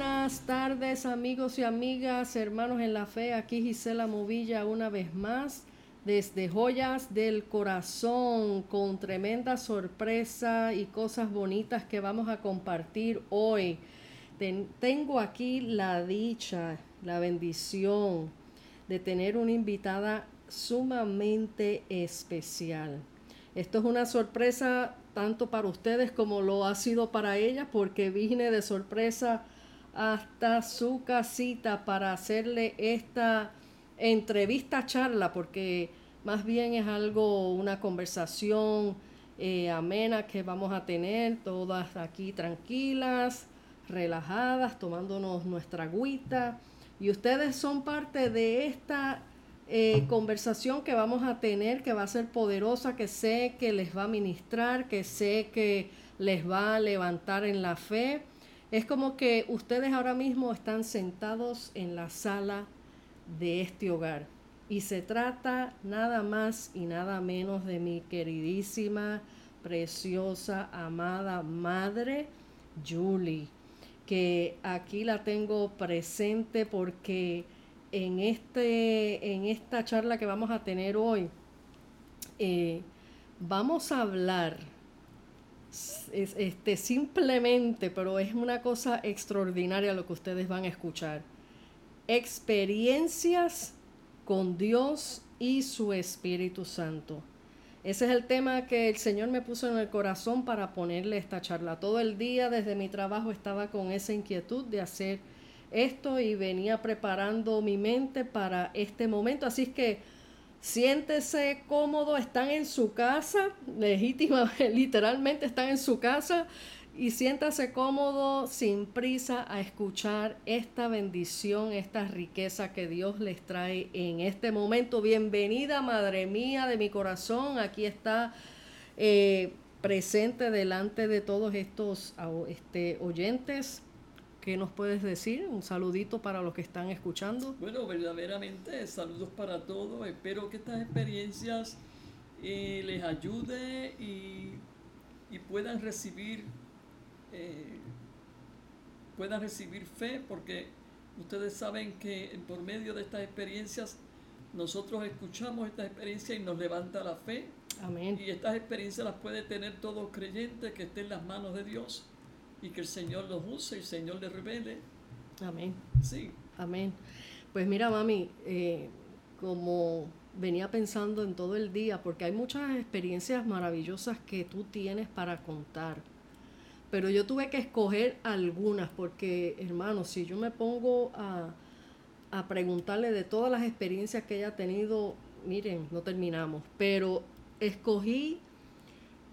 buenas tardes amigos y amigas, hermanos en la fe. Aquí Gisela Movilla una vez más desde Joyas del Corazón con tremenda sorpresa y cosas bonitas que vamos a compartir hoy. tengo aquí la dicha, la bendición de tener una invitada sumamente especial. Esto es una sorpresa tanto para ustedes como lo ha sido para ella porque vine de sorpresa hasta su casita para hacerle esta entrevista charla porque más bien es algo, una conversación eh, amena que vamos a tener todas aquí tranquilas, relajadas, tomándonos nuestra agüita. Y ustedes son parte de esta eh, conversación que vamos a tener, que va a ser poderosa, que sé que les va a ministrar, que sé que les va a levantar en la fe. Es como que ustedes ahora mismo están sentados en la sala de este hogar. Y se trata nada más y nada menos de mi queridísima, preciosa, amada madre, Julie, que aquí la tengo presente porque en, este, en esta charla que vamos a tener hoy, eh, vamos a hablar este, simplemente, pero es una cosa extraordinaria lo que ustedes van a escuchar. Experiencias con Dios y su Espíritu Santo. Ese es el tema que el Señor me puso en el corazón para ponerle esta charla. Todo el día desde mi trabajo estaba con esa inquietud de hacer esto y venía preparando mi mente para este momento. Así que siéntese cómodo, están en su casa, legítima, literalmente están en su casa y siéntase cómodo, sin prisa, a escuchar esta bendición, esta riqueza que Dios les trae en este momento. Bienvenida, Madre mía de mi corazón. Aquí está eh, presente delante de todos estos este, oyentes. ¿Qué nos puedes decir? Un saludito para los que están escuchando. Bueno, verdaderamente, saludos para todos. Espero que estas experiencias eh, les ayude y, y puedan recibir eh, puedan recibir fe, porque ustedes saben que por medio de estas experiencias nosotros escuchamos estas experiencias y nos levanta la fe. Amén. Y estas experiencias las puede tener todo creyente que esté en las manos de Dios y que el Señor los use y el Señor les revele. Amén. Sí. Amén. Pues mira, mami, eh, como venía pensando en todo el día, porque hay muchas experiencias maravillosas que tú tienes para contar pero yo tuve que escoger algunas porque, hermano, si yo me pongo a, preguntarle de todas las experiencias que ella ha tenido, miren, no terminamos, pero escogí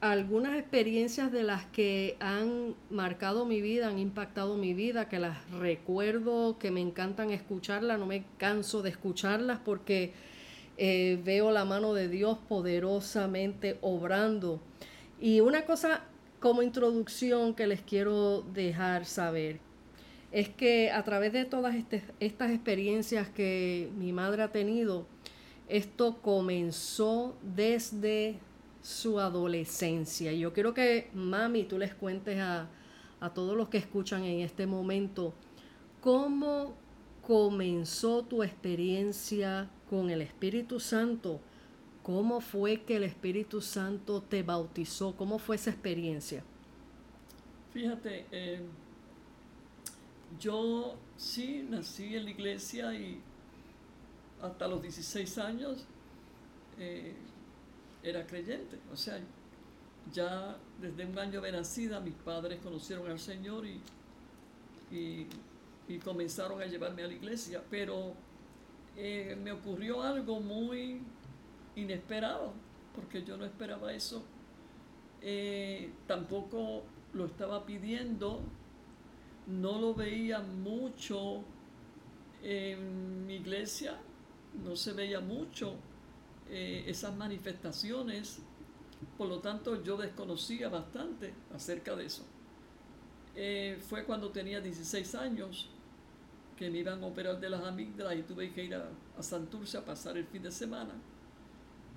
algunas experiencias de las que han marcado mi vida, han impactado mi vida, que las recuerdo, que me encantan escucharlas, no me canso de escucharlas porque eh, veo la mano de Dios poderosamente obrando. Y una cosa como introducción que les quiero dejar saber es que a través de todas este, estas experiencias que mi madre ha tenido, esto comenzó desde su adolescencia. Yo quiero que, mami, tú les cuentes a, a todos los que escuchan en este momento cómo comenzó tu experiencia con el Espíritu Santo ¿Cómo fue que el Espíritu Santo te bautizó? ¿Cómo fue esa experiencia? Fíjate, eh, yo sí nací en la iglesia y hasta los 16 años eh, era creyente. O sea, ya desde un año de nacida mis padres conocieron al Señor y, y, comenzaron a llevarme a la iglesia. Pero eh, me ocurrió algo muy inesperado, porque yo no esperaba eso. Eh, tampoco lo estaba pidiendo, no lo veía mucho en mi iglesia, no se veía mucho eh, esas manifestaciones, por lo tanto yo desconocía bastante acerca de eso. Eh, fue cuando tenía 16 años que me iban a operar de las amígdalas y tuve que ir a, Santurce a pasar el fin de semana.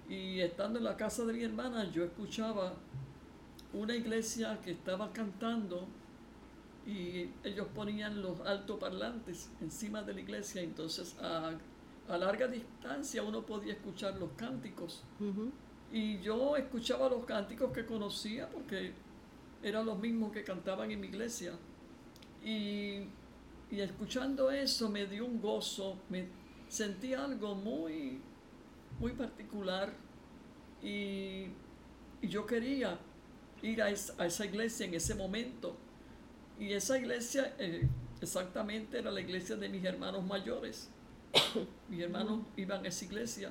Y estando en la casa de mi hermana, yo escuchaba una iglesia que estaba cantando y ellos ponían los altoparlantes encima de la iglesia, entonces a, a larga distancia uno podía escuchar los cánticos. Y yo escuchaba los cánticos que conocía porque eran los mismos que cantaban en mi iglesia. Y, y escuchando eso me dio un gozo, me sentí algo muy, muy particular. Y, y yo quería ir a esa iglesia en ese momento. Y esa iglesia eh, exactamente era la iglesia de mis hermanos mayores. mis hermanos iban a esa iglesia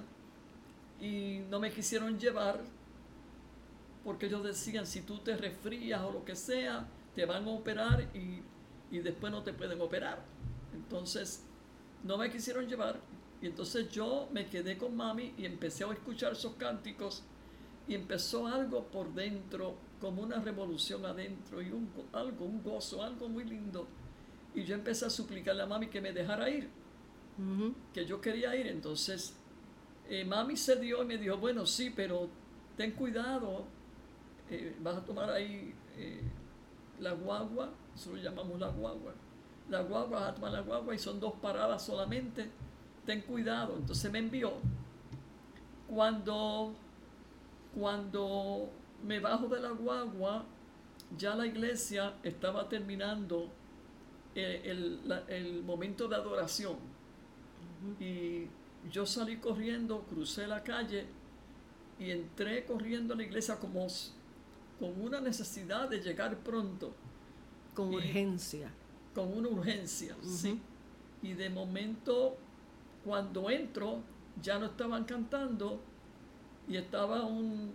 y no me quisieron llevar porque ellos decían si tú te resfrías o lo que sea te van a operar y, y después no te pueden operar. Entonces no me quisieron llevar y entonces yo me quedé con mami y empecé a escuchar esos cánticos y empezó algo por dentro como una revolución adentro y un, go- algo un gozo algo muy lindo. Y yo empecé a suplicarle a mami que me dejara ir Que yo quería ir. Entonces, eh, mami se dio y me dijo, bueno, sí, pero ten cuidado, eh, vas a tomar ahí eh, la guagua, lo llamamos la guagua. La guagua, vas a tomar la guagua y son dos paradas solamente, ten cuidado. Entonces me envió. Cuando, cuando me bajo de la guagua, ya la iglesia estaba terminando el, la- el momento de adoración. Y yo salí corriendo, crucé la calle y entré corriendo a la iglesia como con una necesidad de llegar pronto, Con Y- urgencia. con una urgencia, ¿sí? Y de momento, cuando entro, ya no estaban cantando y estaba un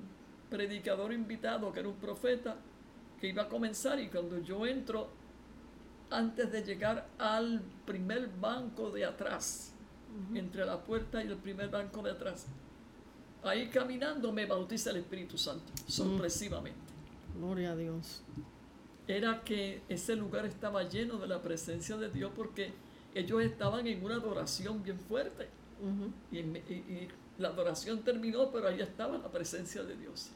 predicador invitado, que era un profeta, que iba a comenzar y cuando yo entro, antes de llegar al primer banco de atrás, entre la puerta y el primer banco de atrás, ahí caminando me bautiza el Espíritu Santo, sorpresivamente. Gloria a Dios. Era que ese lugar estaba lleno de la presencia de Dios porque ellos estaban en una adoración bien fuerte. Y, en- y- y la adoración terminó, pero ahí estaba la presencia de Dios.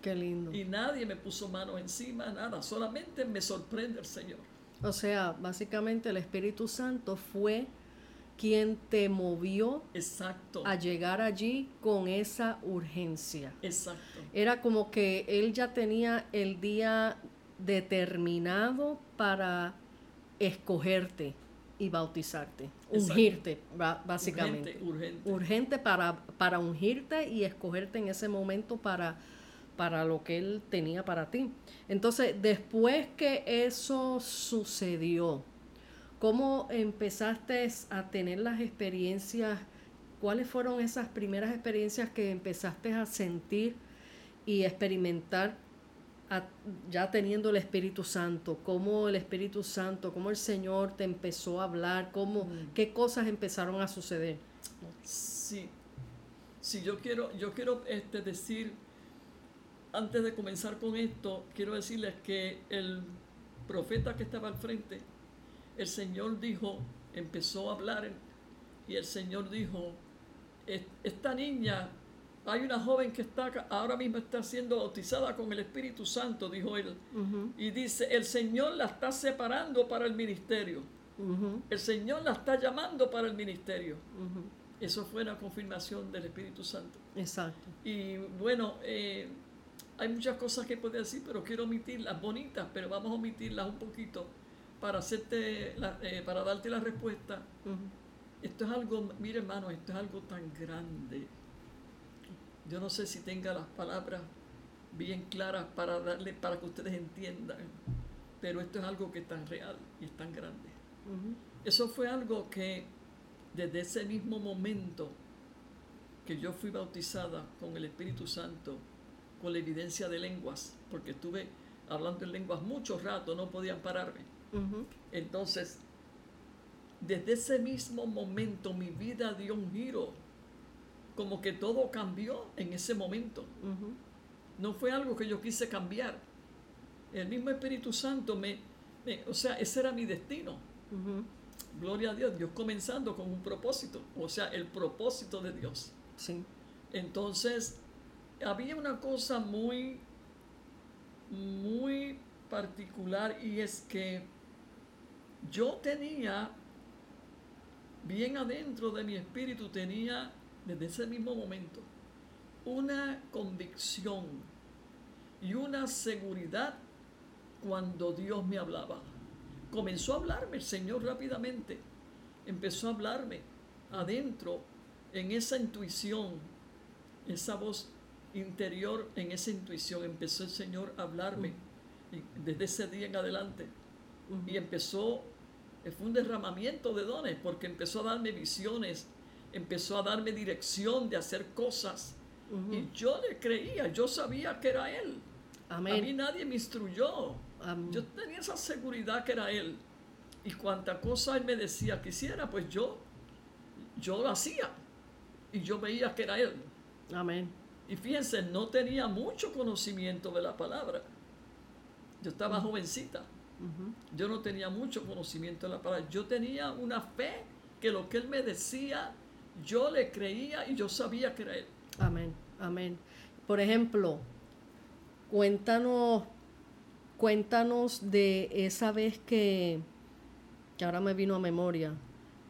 Qué lindo. Y nadie me puso mano encima, nada, solamente me sorprende el Señor. O sea, básicamente el Espíritu Santo fue quien te movió Exacto, a llegar allí con esa urgencia. exacto, Era como que él ya tenía el día determinado para escogerte y bautizarte, Exacto. ungirte, básicamente. urgente, urgente. Urgente para, para ungirte y escogerte en ese momento para, para lo que él tenía para ti. Entonces, después que eso sucedió, ¿cómo empezaste a tener las experiencias? ¿Cuáles fueron esas primeras experiencias que empezaste a sentir y experimentar a- ya teniendo el Espíritu Santo? ¿Cómo el Espíritu Santo, cómo el Señor te empezó a hablar? ¿Cómo, ¿Qué cosas empezaron a suceder? Sí, sí, yo quiero, yo quiero este, decir, antes de comenzar con esto, quiero decirles que el profeta que estaba al frente, el Señor dijo, empezó a hablar y el Señor dijo, "Es- esta niña, hay una joven que está ahora mismo está siendo bautizada con el Espíritu Santo, dijo él, y dice, el Señor la está separando para el ministerio, el Señor la está llamando para el ministerio. Eso fue una confirmación del Espíritu Santo. Exacto. Y bueno, eh, hay muchas cosas que puedo decir, pero quiero omitirlas bonitas, pero vamos a omitirlas un poquito para hacerte, la- eh, para darte la respuesta. Esto es algo, mire hermano, esto es algo tan grande. Yo no sé si tenga las palabras bien claras para darle, para que ustedes entiendan, pero esto es algo que es tan real y es tan grande. Eso fue algo que desde ese mismo momento que yo fui bautizada con el Espíritu Santo, con la evidencia de lenguas, porque estuve hablando en lenguas mucho rato, no podían pararme. Entonces, desde ese mismo momento mi vida dio un giro, como que todo cambió en ese momento. No fue algo que yo quise cambiar. El mismo Espíritu Santo me, me- o sea, ese era mi destino. Gloria a Dios, Dios comenzando con un propósito, o sea, el propósito de Dios. Sí. Entonces, había una cosa muy, muy particular y es que yo tenía, bien adentro de mi espíritu, tenía desde ese mismo momento una convicción y una seguridad cuando Dios me hablaba. Comenzó a hablarme el Señor rápidamente, empezó a hablarme adentro en esa intuición, esa voz interior, en esa intuición, empezó el Señor a hablarme desde ese día en adelante. Y empezó, fue un derramamiento de dones, porque empezó a darme visiones, empezó a darme dirección de hacer cosas. Y yo le creía, yo sabía que era Él. A mí nadie me instruyó. Yo tenía esa seguridad que era Él. Y cuanta cosa Él me decía que hiciera, pues yo, yo lo hacía. Y yo veía que era Él. Amén. Y fíjense, no tenía mucho conocimiento de la palabra. Yo estaba jovencita. Yo no tenía mucho conocimiento de la palabra. Yo tenía una fe que lo que Él me decía, yo le creía y yo sabía que era Él. Amén, amén. Por ejemplo, cuéntanos, cuéntanos de esa vez que, que ahora me vino a memoria,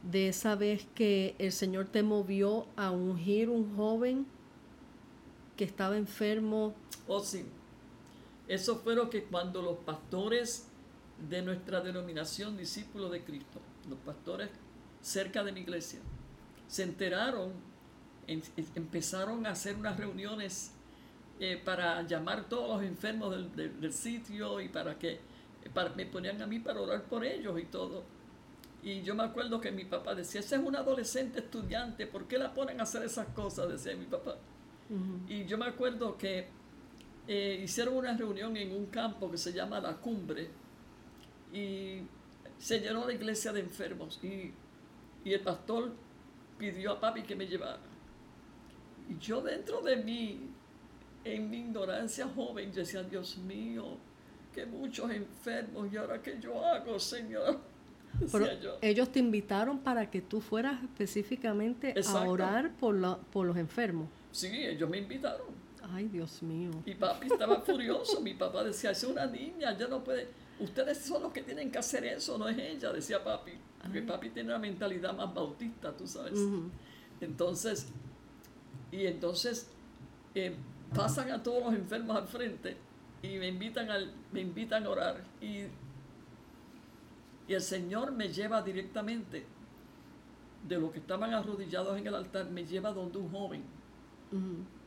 de esa vez que el Señor te movió a ungir un joven que estaba enfermo. Oh, sí. Eso fue lo que cuando los pastores de nuestra denominación discípulos de Cristo, los pastores cerca de mi iglesia, se enteraron, empezaron a hacer unas reuniones eh, para llamar todos los enfermos del, sitio y para que me ponían a mí para orar por ellos y todo. Y yo me acuerdo que mi papá decía, ese es un adolescente estudiante, ¿por qué la ponen a hacer esas cosas? Decía mi papá. Y yo me acuerdo que eh, hicieron una reunión en un campo que se llama La Cumbre y se llenó la iglesia de enfermos y, y el pastor pidió a papi que me llevara. Y yo dentro de mí, en mi ignorancia joven, decía, Dios mío, que muchos enfermos y ahora qué yo hago, Señor. ellos te invitaron para que tú fueras específicamente a orar por, por los enfermos. Sí, ellos me invitaron. Ay, Dios mío. Y papi estaba furioso. Mi papá decía, es una niña, ya no puede. Ustedes son los que tienen que hacer eso, no es ella, decía papi. Porque papi tiene una mentalidad más bautista, tú sabes. Entonces, y entonces eh, pasan a todos los enfermos al frente y me invitan, al, me invitan a orar. Y, y el Señor me lleva directamente de los que estaban arrodillados en el altar, me lleva donde un joven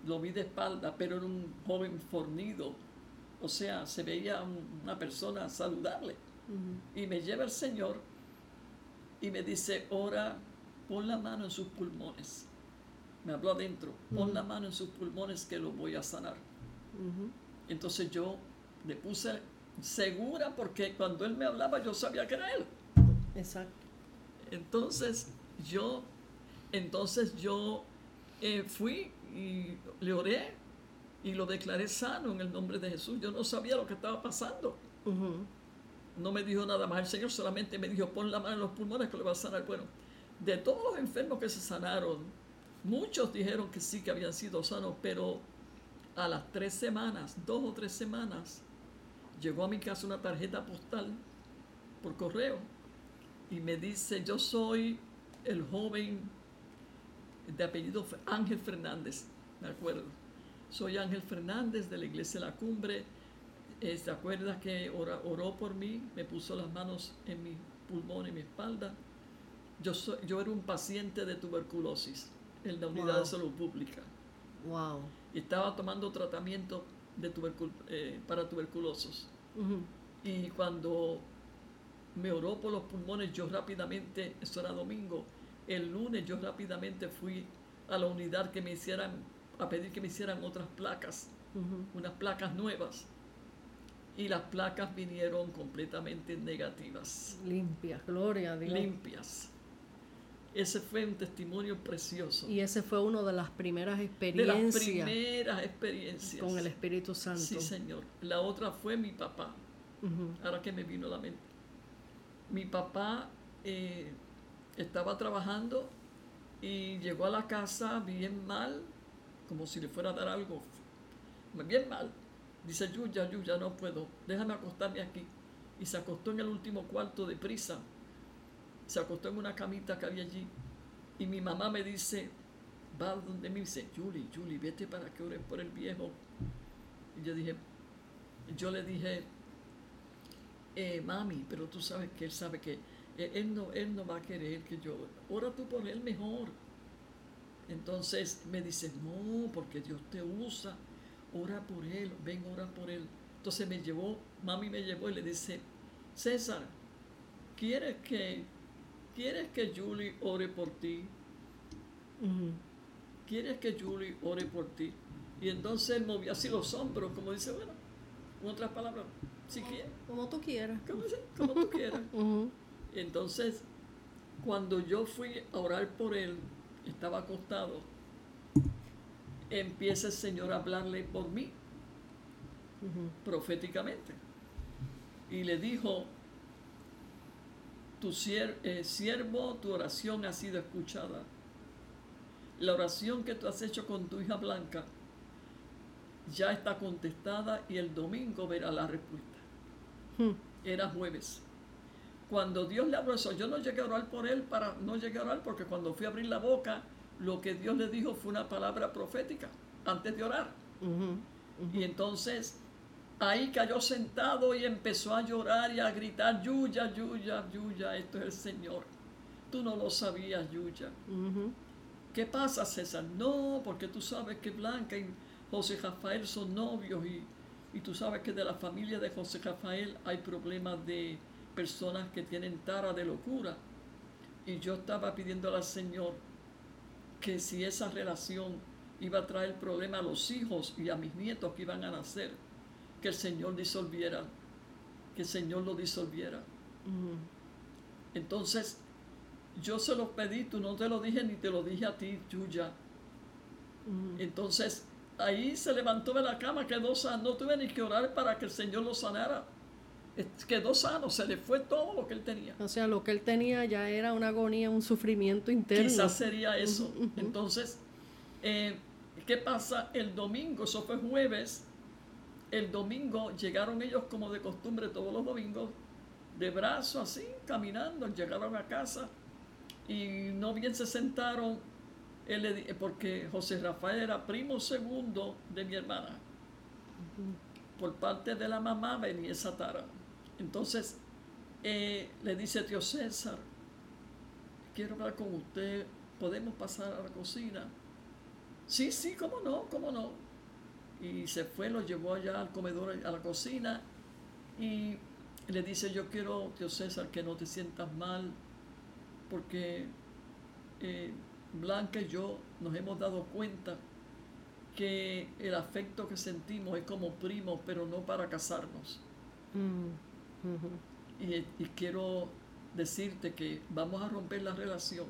lo vi de espalda, pero era un joven fornido. O sea, se veía una persona saludable. Y me lleva el Señor y me dice, ora, pon la mano en sus pulmones. Me habló adentro, pon la mano en sus pulmones que lo voy a sanar. Entonces yo le puse segura porque cuando él me hablaba yo sabía que era él. Exacto. Entonces yo, entonces yo eh, fui y le oré y lo declaré sano en el nombre de Jesús. Yo no sabía lo que estaba pasando. No me dijo nada más. El Señor solamente me dijo, pon la mano en los pulmones que le va a sanar. Bueno, de todos los enfermos que se sanaron, muchos dijeron que sí, que habían sido sanos, pero a las tres semanas, dos o tres semanas, llegó a mi casa una tarjeta postal por correo y me dice, yo soy el joven de apellido Ángel Fernández, me acuerdo. Soy Ángel Fernández de la Iglesia de la Cumbre. Eh, ¿Se acuerda que oró por mí? Me puso las manos en mi pulmón y mi espalda. Yo, soy, yo era un paciente de tuberculosis en la unidad de salud pública. Wow. Y estaba tomando tratamiento de eh, para tuberculosos. Y cuando me oró por los pulmones, yo rápidamente, eso era domingo, el lunes yo rápidamente fui a la unidad que me hicieran, a pedir que me hicieran otras placas, unas placas nuevas. Y las placas vinieron completamente negativas. Limpias, gloria a Dios. Limpias. Ese fue un testimonio precioso. Y ese fue una de las primeras experiencias. De las primeras experiencias. Con el Espíritu Santo. Sí, Señor. La otra fue mi papá. Ahora que me vino a la mente. Mi papá eh, estaba trabajando y llegó a la casa bien mal, como si le fuera a dar algo, bien mal. Dice, Yuya, Yuya, no puedo, déjame acostarme aquí. Y se acostó en el último cuarto de prisa se acostó en una camita que había allí. Y mi mamá me dice, va donde me dice, Julie, Julie, vete para que ores por el viejo. Y yo dije, yo le dije, eh, mami, pero tú sabes que él sabe que él, no, él no va a querer que yo, ora tú por él mejor. Entonces me dice, no, porque Dios te usa, ora por él, ven, ora por él. Entonces me llevó, mami me llevó y le dice, César, ¿quieres que, ¿quieres que Julie ore por ti? ¿Quieres que Julie ore por ti? Y entonces él movió así los hombros, como dice, bueno, en otras palabras, si quieres. Como tú quieras. Como, tú quieras. Entonces, cuando yo fui a orar por él, estaba acostado, empieza el Señor a hablarle por mí, proféticamente. Y le dijo, tu eh, siervo, tu oración ha sido escuchada. La oración que tú has hecho con tu hija Blanca ya está contestada y el domingo verá la respuesta. Hmm. Era jueves. Cuando Dios le habló eso, yo no llegué a orar por él para no llegué a orar porque cuando fui a abrir la boca, lo que Dios le dijo fue una palabra profética antes de orar. Y entonces ahí cayó sentado y empezó a llorar y a gritar, Yuya, Yuya, Yuya, esto es el Señor. Tú no lo sabías, Yuya. ¿Qué pasa, César? No, porque tú sabes que Blanca y José Rafael son novios y, y tú sabes que de la familia de José Rafael hay problemas de personas que tienen tara de locura. Y yo estaba pidiéndole al Señor que si esa relación iba a traer problema a los hijos y a mis nietos que iban a nacer, que el Señor disolviera, que el Señor lo disolviera. Entonces, yo se lo pedí, tú no te lo dije ni te lo dije a ti, Yuya. Entonces, ahí se levantó de la cama, quedó sano, no tuve ni que orar para que el Señor lo sanara quedó sano, se le fue todo lo que él tenía. O sea, lo que él tenía ya era una agonía, un sufrimiento interno. Quizás sería eso. Entonces, eh, ¿qué pasa? El domingo, eso fue jueves, el domingo llegaron ellos como de costumbre todos los domingos, de brazo así, caminando, llegaron a casa y no bien se sentaron, porque José Rafael era primo segundo de mi hermana. Por parte de la mamá venía esa tara. Entonces eh, le dice tío César, quiero hablar con usted, ¿podemos pasar a la cocina? Sí, sí, cómo no, cómo no. Y se fue, lo llevó allá al comedor, a la cocina, y le dice, yo quiero, tío César, que no te sientas mal, porque eh, Blanca y yo nos hemos dado cuenta que el afecto que sentimos es como primos, pero no para casarnos. Mm y, quiero decirte que vamos a romper la relación,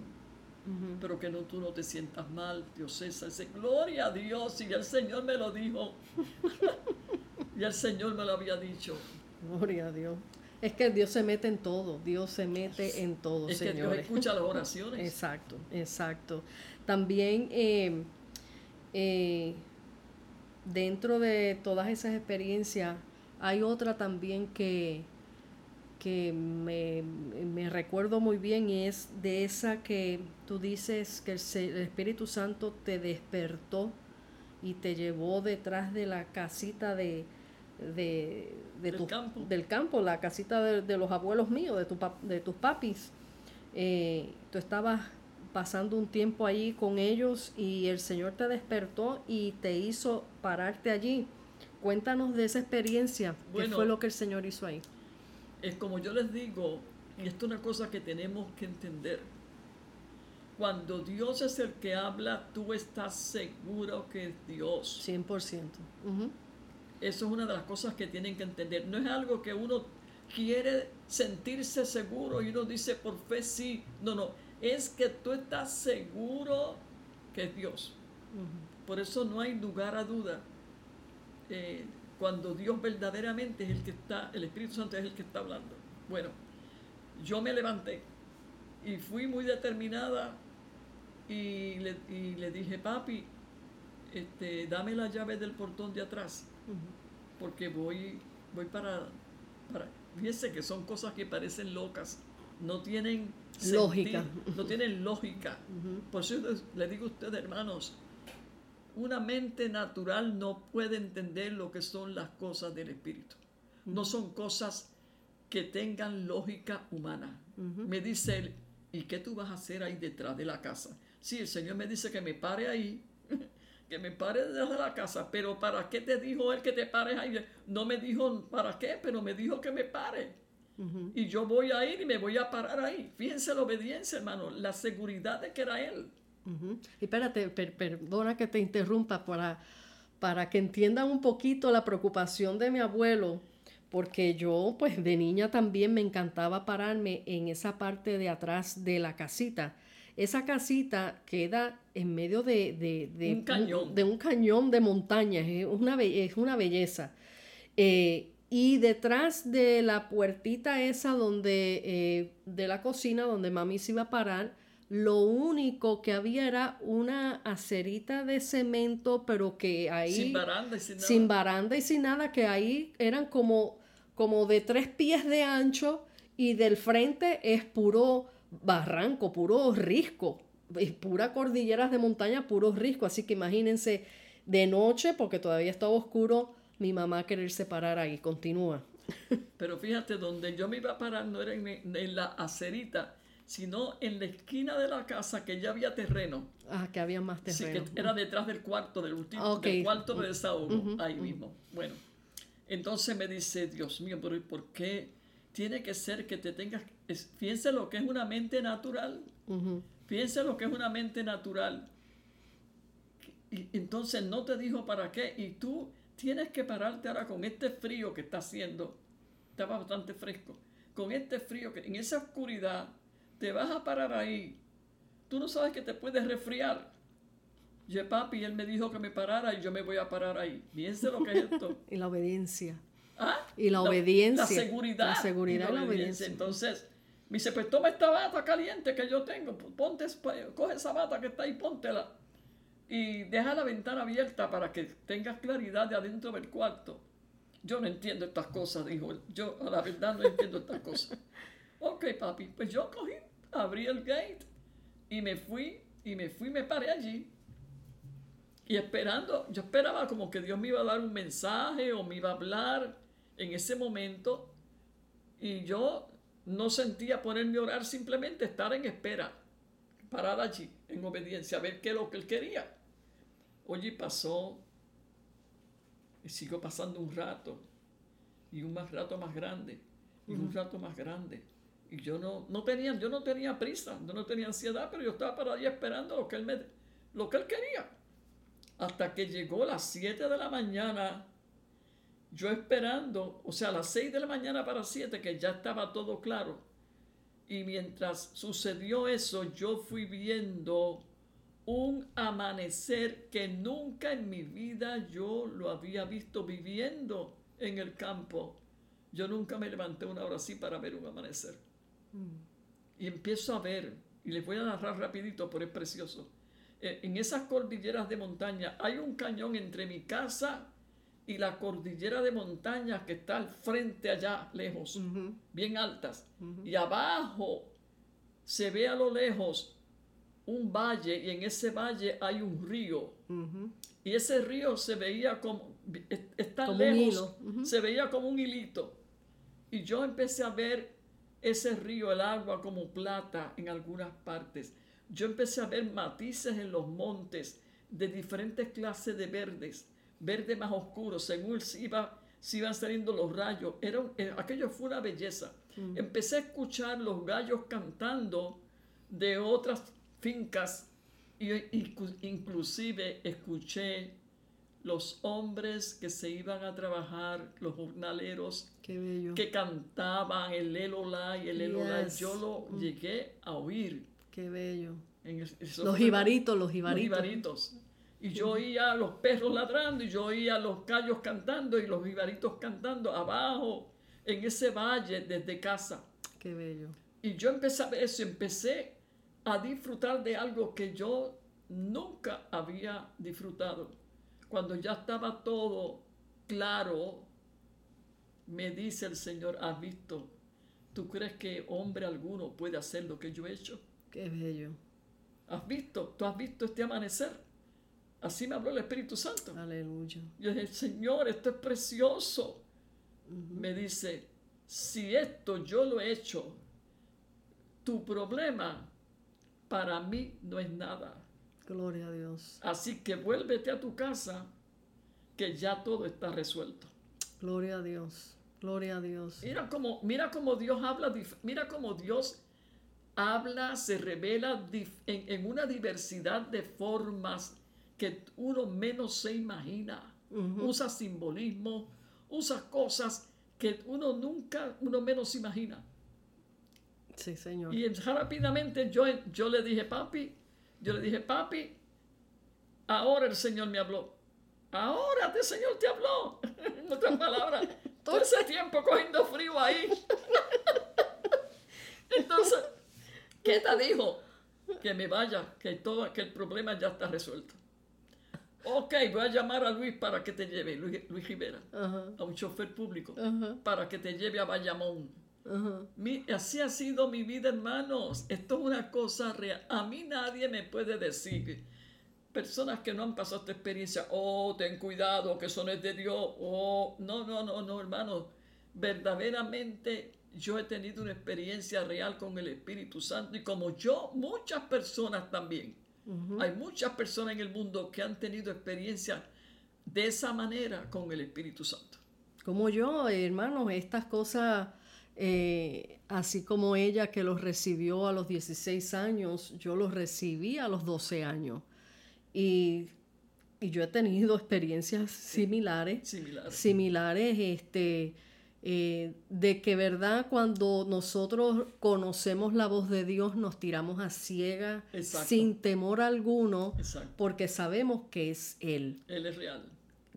pero que no, tú no te sientas mal, Dios César. Dice, gloria a Dios, y el Señor me lo dijo. y el Señor me lo había dicho. Gloria a Dios. Es que Dios se mete en todo, Dios se mete en todo, es que Dios escucha las oraciones. exacto, exacto. También eh, eh, dentro de todas esas experiencias hay otra también que, que me, recuerdo muy bien y es de esa que tú dices que el, Espíritu Santo te despertó y te llevó detrás de la casita de, de, del, campo. del campo, la casita de, los abuelos míos, de, tu, de tus papis. Eh, tú estabas pasando un tiempo allí con ellos y el Señor te despertó y te hizo pararte allí. Cuéntanos de esa experiencia, qué fue lo que el Señor hizo ahí es como yo les digo, y esto es una cosa que tenemos que entender. Cuando Dios es el que habla, tú estás seguro que es Dios. 100%. Eso es una de las cosas que tienen que entender. No es algo que uno quiere sentirse seguro y uno dice por fe sí. No, no. Es que tú estás seguro que es Dios. Por eso no hay lugar a duda. Eh, cuando Dios verdaderamente es el que está, el Espíritu Santo es el que está hablando. Bueno, yo me levanté y fui muy determinada y le, dije, papi, este, dame la llave del portón de atrás, porque voy, voy para, para, fíjese que son cosas que parecen locas, no tienen lógica. no tienen lógica. Por eso le digo a ustedes, hermanos, una mente natural no puede entender lo que son las cosas del Espíritu. No son cosas que tengan lógica humana. Me dice él, ¿y qué tú vas a hacer ahí detrás de la casa? Sí, el Señor me dice que me pare ahí, que me pare detrás de la casa, pero ¿para qué te dijo él que te pares ahí? No me dijo para qué, pero me dijo que me pare. Y yo voy a ir y me voy a parar ahí. Fíjense la obediencia, hermano, la seguridad de que era él. Y espérate, perdona que te interrumpa para, para que entiendan un poquito la preocupación de mi abuelo, porque yo pues de niña también me encantaba pararme en esa parte de atrás de la casita. Esa casita queda en medio de, un, cañón. de un cañón de montañas, es una, es una belleza. Eh, y detrás de la puertita esa donde, eh, de la cocina donde mami se iba a parar, lo único que había era una acerita de cemento, pero que ahí... Sin baranda y sin nada. Sin baranda y sin nada, que ahí eran como, como de tres pies de ancho y del frente es puro barranco, puro risco, pura cordilleras de montaña, puro risco. Así que imagínense de noche, porque todavía estaba oscuro, mi mamá querer separar ahí. Continúa. Pero fíjate, donde yo me iba a parar no era en, la acerita, sino en la esquina de la casa que ya había terreno. Ah, que había más terreno. Sí, que era detrás del cuarto, del último, del cuarto de desahogo, ahí mismo. Bueno, entonces me dice, Dios mío, pero ¿por qué tiene que ser que te tengas... fíjense lo que es una mente natural. Fíjense lo que es una mente natural. Y entonces no te dijo para qué. Y tú tienes que pararte ahora con este frío que está haciendo. Estaba bastante fresco. Con este frío, que en esa oscuridad, te vas a parar ahí. Tú no sabes que te puedes resfriar. Yo, papi, él me dijo que me parara y yo me voy a parar ahí. Piense lo que es esto. y la obediencia. ¿Ah? Y la, obediencia. La seguridad. La seguridad y la, obediencia. Entonces, me dice, pues toma esta bata caliente que yo tengo. Ponte, coge esa bata que está ahí, póntela y deja la ventana abierta para que tengas claridad de adentro del cuarto. Yo no entiendo estas cosas, dijo él. Yo, a la verdad, no entiendo estas cosas. Ok, papi, pues yo cogí, abrí el gate y me fui, y me fui, me paré allí. Y esperando, yo esperaba como que Dios me iba a dar un mensaje o me iba a hablar en ese momento. Y yo no sentía ponerme a orar, simplemente estar en espera, parar allí, en obediencia, a ver qué es lo que él quería. Oye, pasó, y sigo pasando un rato, y un más rato más grande, y un rato más grande. Y yo no, no tenía, yo no tenía prisa, yo no tenía ansiedad, pero yo estaba para ahí esperando lo que él me, lo que él quería. Hasta que llegó las 7 de la mañana, yo esperando, o sea, a las 6 de la mañana para 7, que ya estaba todo claro. Y mientras sucedió eso, yo fui viendo un amanecer que nunca en mi vida yo lo había visto viviendo en el campo. Yo nunca me levanté una hora así para ver un amanecer. Y empiezo a ver, y les voy a narrar rapidito, pero es precioso. Eh, en esas cordilleras de montaña hay un cañón entre mi casa y la cordillera de montaña que está al frente allá, lejos, bien altas. Y abajo se ve a lo lejos un valle y en ese valle hay un río. Y ese río se veía como, está lejos, se veía como un hilito. Y yo empecé a ver ese río, el agua como plata en algunas partes. Yo empecé a ver matices en los montes de diferentes clases de verdes, verde más oscuro, según se, iba, se iban saliendo los rayos. Era, eh, aquello fue una belleza. Empecé a escuchar los gallos cantando de otras fincas y inclusive escuché los hombres que se iban a trabajar, los jornaleros que cantaban el Elola y el Elola. Yo lo mm. llegué a oír. Qué bello. los jibaritos, los jibaritos. Y yo oía a los perros ladrando y yo oía a los gallos cantando y los jibaritos cantando abajo en ese valle desde casa. Qué bello. Y yo empecé a ver eso, empecé a disfrutar de algo que yo nunca había disfrutado. Cuando ya estaba todo claro, me dice el Señor, has visto, ¿Tú crees que hombre alguno puede hacer lo que yo he hecho? Qué bello. ¿Has visto? ¿Tú has visto este amanecer? Así me habló el Espíritu Santo. Aleluya. Yo dije, Señor, esto es precioso. Me dice, si esto yo lo he hecho, tu problema para mí no es nada. Gloria a Dios. Así que vuélvete a tu casa, que ya todo está resuelto. Gloria a Dios. Gloria a Dios. Mira cómo, mira cómo Dios habla, mira cómo Dios habla, se revela en, en una diversidad de formas que uno menos se imagina. Usa simbolismo, usa cosas que uno nunca, uno menos se imagina. Sí, Señor. Y rápidamente yo, yo le dije, papi, yo le dije, papi, ahora el Señor me habló. Ahora el Señor te habló. en otras palabras, todo ese tiempo cogiendo frío ahí. Entonces, ¿qué te dijo? Que me vaya, que, todo, que el problema ya está resuelto. Ok, voy a llamar a Luis para que te lleve, Luis, Rivera, a un chofer público, para que te lleve a Bayamón. Así ha sido mi vida, hermanos. Esto es una cosa real. A mí nadie me puede decir, personas que no han pasado esta experiencia, oh, ten cuidado, que eso no es de Dios, oh, no, no, no, no, hermanos. Verdaderamente yo he tenido una experiencia real con el Espíritu Santo y como yo, muchas personas también. Hay muchas personas en el mundo que han tenido experiencia de esa manera con el Espíritu Santo. Como yo, hermanos, estas cosas, eh, así como ella que los recibió a los 16 años, yo los recibí a los 12 años. Y, yo he tenido experiencias similares. Similares. Similares, este eh, de que verdad cuando nosotros conocemos la voz de Dios nos tiramos a ciega sin temor alguno porque sabemos que es Él. Él es real.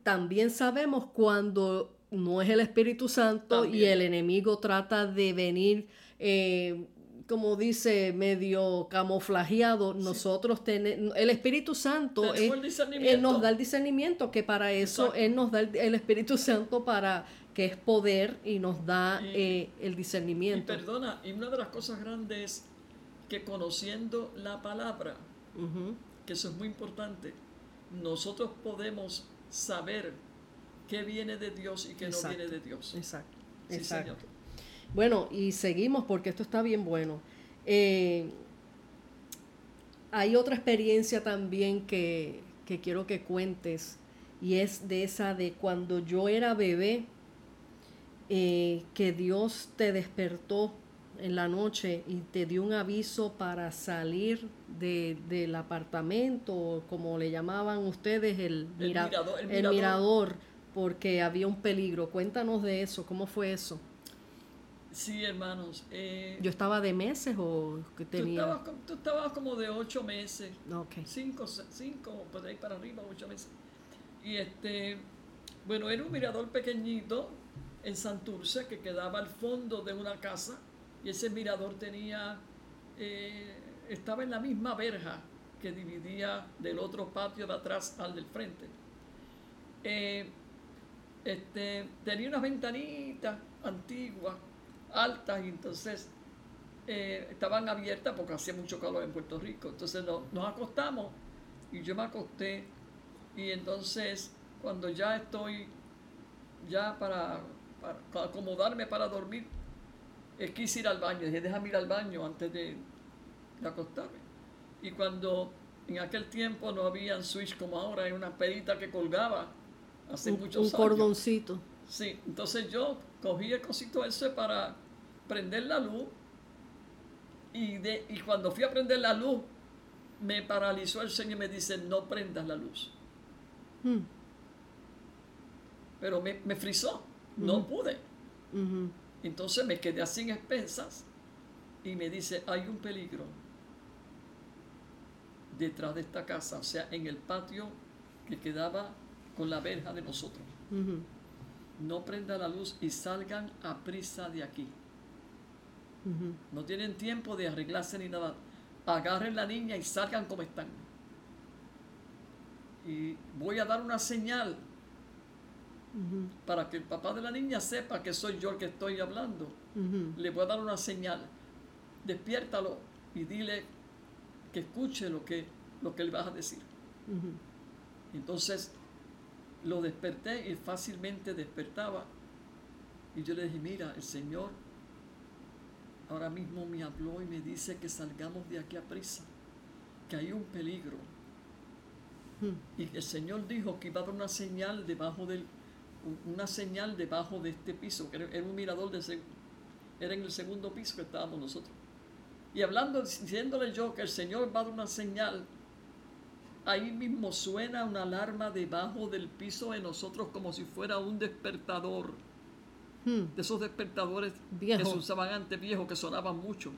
También sabemos cuando no es el Espíritu Santo y el enemigo trata de venir, eh, como dice, medio camuflajeado. Nosotros tenemos, el Espíritu Santo Él nos da el discernimiento, que para eso Él nos da el Espíritu Santo para que es poder y nos da eh, el discernimiento. Y perdona, y una de las cosas grandes es que conociendo la palabra, que eso es muy importante, nosotros podemos saber qué viene de Dios y qué no viene de Dios. Exacto. Exacto. Bueno, y seguimos porque esto está bien bueno. Eh, hay otra experiencia también que, que quiero que cuentes y es de esa de cuando yo era bebé eh, que Dios te despertó en la noche y te dio un aviso para salir del apartamento, como le llamaban ustedes, el, mirador, porque había un peligro. Cuéntanos de eso, ¿cómo fue eso? Sí, hermanos. Eh, ¿Yo estaba de meses o que tenía? Tú estabas, como de ocho meses. Okay. Cinco, cinco, pues de ahí para arriba, ocho meses. Y este, bueno, era un mirador pequeñito, en Santurce, que quedaba al fondo de una casa, y ese mirador tenía, eh, estaba en la misma verja que dividía del otro patio de atrás al del frente. Eh, este, tenía unas ventanitas antiguas, altas, y entonces eh, estaban abiertas porque hacía mucho calor en Puerto Rico. Entonces nos acostamos y yo me acosté y entonces cuando ya estoy ya para acomodarme para dormir, es quise ir al baño. Dije, déjame ir al baño antes de, acostarme. Y cuando en aquel tiempo no había switch como ahora, hay una perita que colgaba hace un, muchos un cordoncito. Sí, entonces yo cogí el cosito ese para prender la luz y, de, y cuando fui a prender la luz me paralizó el Señor y me dice, no prendas la luz. Hmm. Pero me, me frizó. No pude. Entonces me quedé así en expensas y me dice, hay un peligro detrás de esta casa, o sea, en el patio que quedaba con la verja de nosotros. No prenda la luz y salgan a prisa de aquí. No tienen tiempo de arreglarse ni nada. Agarren la niña y salgan como están. Y voy a dar una señal para que el papá de la niña sepa que soy yo el que estoy hablando. le voy a dar una señal. Despiértalo y dile que escuche lo que, lo que le vas a decir. Entonces lo desperté y fácilmente despertaba. Y yo le dije, mira, el Señor ahora mismo me habló y me dice que salgamos de aquí a prisa, que hay un peligro. Y el Señor dijo que iba a dar una señal debajo del, una señal debajo de este piso, que era un mirador de era en el segundo piso que estábamos nosotros. Y hablando, diciéndole yo que el Señor va a dar una señal, ahí mismo suena una alarma debajo del piso de nosotros como si fuera un despertador. Hmm. De esos despertadores que se usaban antes viejos que sonaban mucho.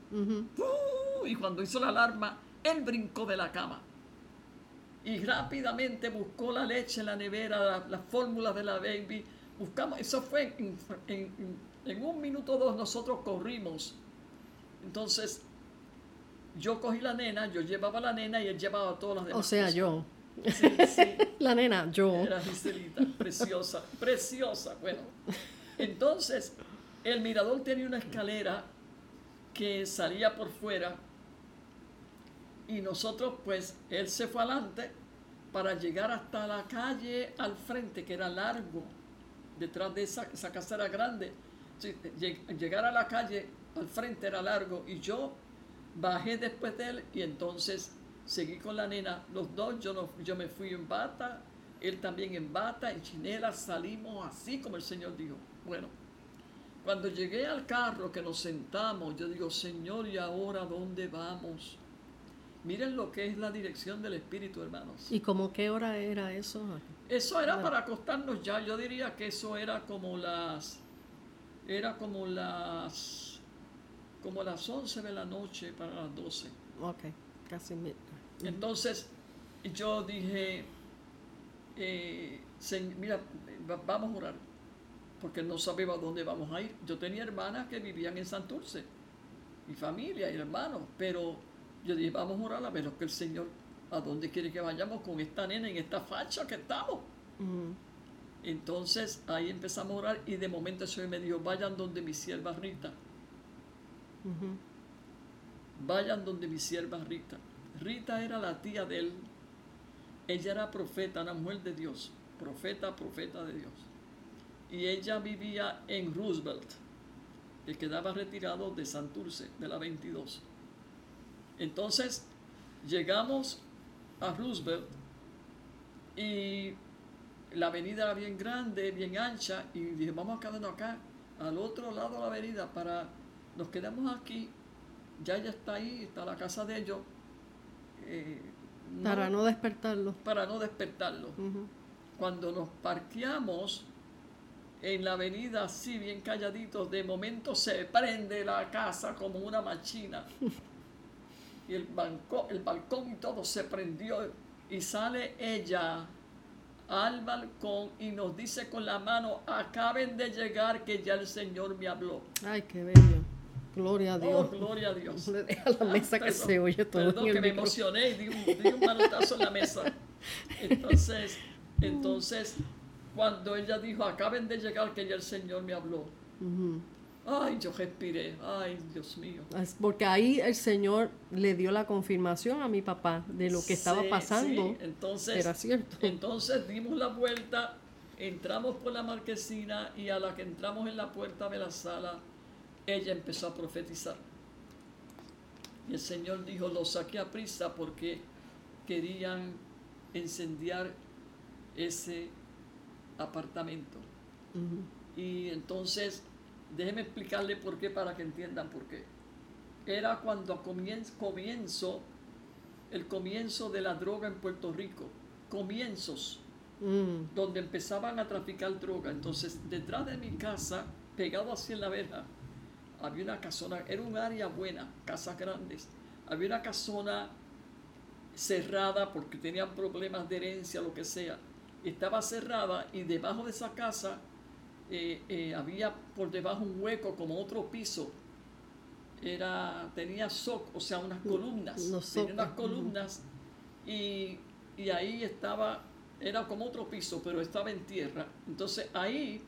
y cuando hizo la alarma, él brincó de la cama. Y rápidamente buscó la leche en la nevera, las fórmulas de la baby. Buscamos, eso fue en, en un minuto o dos nosotros corrimos. Entonces yo cogí la nena, yo llevaba la nena y él llevaba todas las demás. O sea, yo. Sí, sí. la nena, yo. Era Giselita, preciosa, preciosa. Bueno, entonces el mirador tenía una escalera que salía por fuera y nosotros, pues, él se fue adelante para llegar hasta la calle al frente, que era largo, detrás de esa, esa casa era grande. Llegar a la calle al frente era largo y yo Bajé después de él y entonces seguí con la nena. Los dos, yo, no, yo me fui en bata, él también en bata, en chinela, salimos así como el Señor dijo. Bueno, cuando llegué al carro que nos sentamos, yo digo, Señor, ¿y ahora dónde vamos? Miren lo que es la dirección del Espíritu, hermanos. ¿Y como qué hora era eso? Eso era para acostarnos ya. Yo diría que eso era como las... Era como las como las 11 de la noche para las 12. Ok, casi Entonces yo dije, eh, mira, vamos a orar, porque no sabía a dónde vamos a ir. Yo tenía hermanas que vivían en Santurce, mi familia y hermanos, pero yo dije, vamos a orar a ver lo que el Señor, a dónde quiere que vayamos con esta nena en esta facha que estamos. Entonces ahí empezamos a orar y de momento el Señor me dijo, vayan donde mi sierva Rita Vayan donde mi sierva Rita. Rita era la tía de él. Ella era profeta, una mujer de Dios. Profeta, profeta de Dios. Y ella vivía en Roosevelt, que quedaba retirado de Santurce, de la 22. Entonces, llegamos a Roosevelt y la avenida era bien grande, bien ancha, y dije, vamos a quedarnos acá, al otro lado de la avenida, para nos quedamos aquí, ya ella está ahí, está la casa de ellos. Eh, para no despertarlo. Para no despertarlo. Cuando nos parqueamos en la avenida así, bien calladitos, de momento se prende la casa como una machina. y el, banco, el balcón y todo se prendió y sale ella al balcón y nos dice con la mano, acaben de llegar que ya el Señor me habló. Ay, qué bello. Gloria a Dios. Oh, gloria a Dios. Le deja la mesa que se oye todo. Perdón, que me emocioné y di un, manotazo en la mesa. Entonces, entonces, cuando ella dijo, acaben de llegar, que ya el Señor me habló. Ay, yo respiré. Ay, Dios mío. Porque ahí el Señor le dio la confirmación a mi papá de lo que estaba pasando. Sí. Entonces, Era cierto. Entonces dimos la vuelta, entramos por la marquesina y a la que entramos en la puerta de la sala, ella empezó a profetizar. Y el Señor dijo, lo saqué a prisa porque querían incendiar ese apartamento. Y entonces, déjeme explicarle por qué para que entiendan por qué. Era cuando comienzo, comienzo el comienzo de la droga en Puerto Rico. Comienzos. Mm. Donde empezaban a traficar droga. Entonces, detrás de mi casa, pegado así en la verja, había una casona, era un área buena, casas grandes. Había una casona cerrada porque tenían problemas de herencia, lo que sea. Estaba cerrada y debajo de esa casa eh, eh, había por debajo un hueco como otro piso. Era, tenía soc, o sea, unas columnas. tenía unas columnas y, y ahí estaba, era como otro piso, pero estaba en tierra. Entonces ahí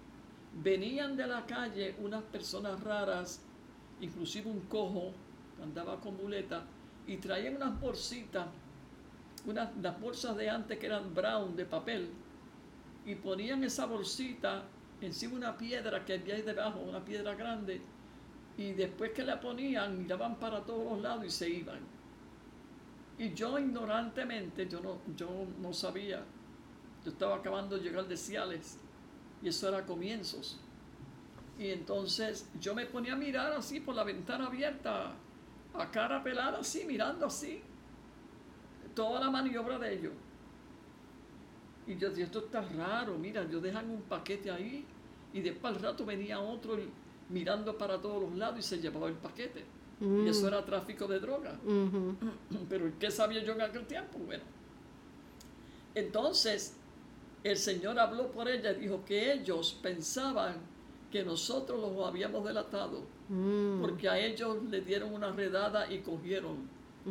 venían de la calle unas personas raras, inclusive un cojo que andaba con muleta, y traían unas bolsitas, unas las bolsas de antes que eran brown de papel, y ponían esa bolsita encima de una piedra que había ahí debajo, una piedra grande, y después que la ponían, miraban para todos los lados y se iban. Y yo ignorantemente, yo no, yo no sabía, yo estaba acabando de llegar de Ciales, y eso era comienzos. Y entonces yo me ponía a mirar así por la ventana abierta, a cara pelada así, mirando así, toda la maniobra de ellos. Y yo dije, esto está raro, mira, yo dejan un paquete ahí y después al rato venía otro mirando para todos los lados y se llevaba el paquete. Y eso mm. era tráfico de droga. Pero ¿qué sabía yo en aquel tiempo? Bueno. Entonces, el Señor habló por ella y dijo que ellos pensaban que nosotros los habíamos delatado, mm. porque a ellos le dieron una redada y cogieron,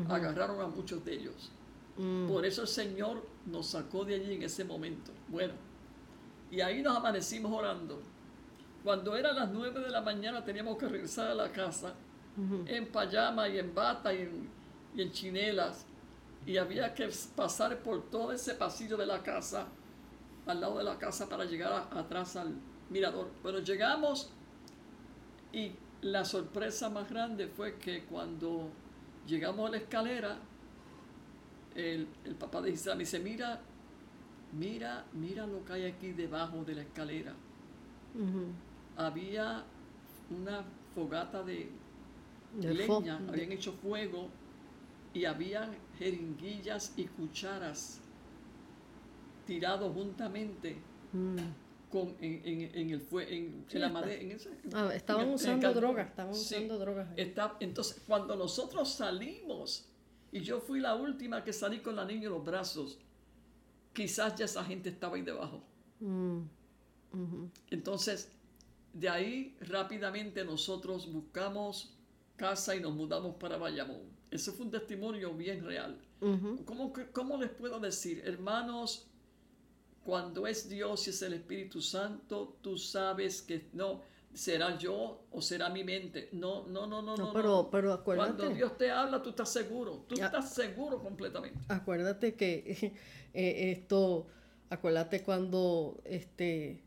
agarraron a muchos de ellos. Mm. Por eso el Señor nos sacó de allí en ese momento. Bueno, y ahí nos amanecimos orando. Cuando eran las nueve de la mañana teníamos que regresar a la casa en payama y en bata y en, y en chinelas. Y había que pasar por todo ese pasillo de la casa, al lado de la casa, para llegar atrás al mirador. Bueno, llegamos y la sorpresa más grande fue que cuando llegamos a la escalera, el, papá de Isabel me dice, mira, mira, mira lo que hay aquí debajo de la escalera. Había una fogata de, leña, habían hecho fuego y habían jeringuillas y cucharas tirados juntamente mm. con, en, el fuego, en, la madera. Ah, estaban usando drogas, estaban usando drogas. Está, entonces, cuando nosotros salimos, y yo fui la última que salí con la niña en los brazos, quizás ya esa gente estaba ahí debajo. Mm. Entonces, de ahí rápidamente nosotros buscamos casa y nos mudamos para Bayamón. Ese fue un testimonio bien real. ¿Cómo, les puedo decir? Hermanos, cuando es Dios y es el Espíritu Santo, tú sabes que no será yo o será mi mente. No, no, no, no, no. pero, pero acuérdate. Cuando Dios te habla, tú estás seguro. Tú estás seguro completamente. Acuérdate que eh, esto, acuérdate cuando este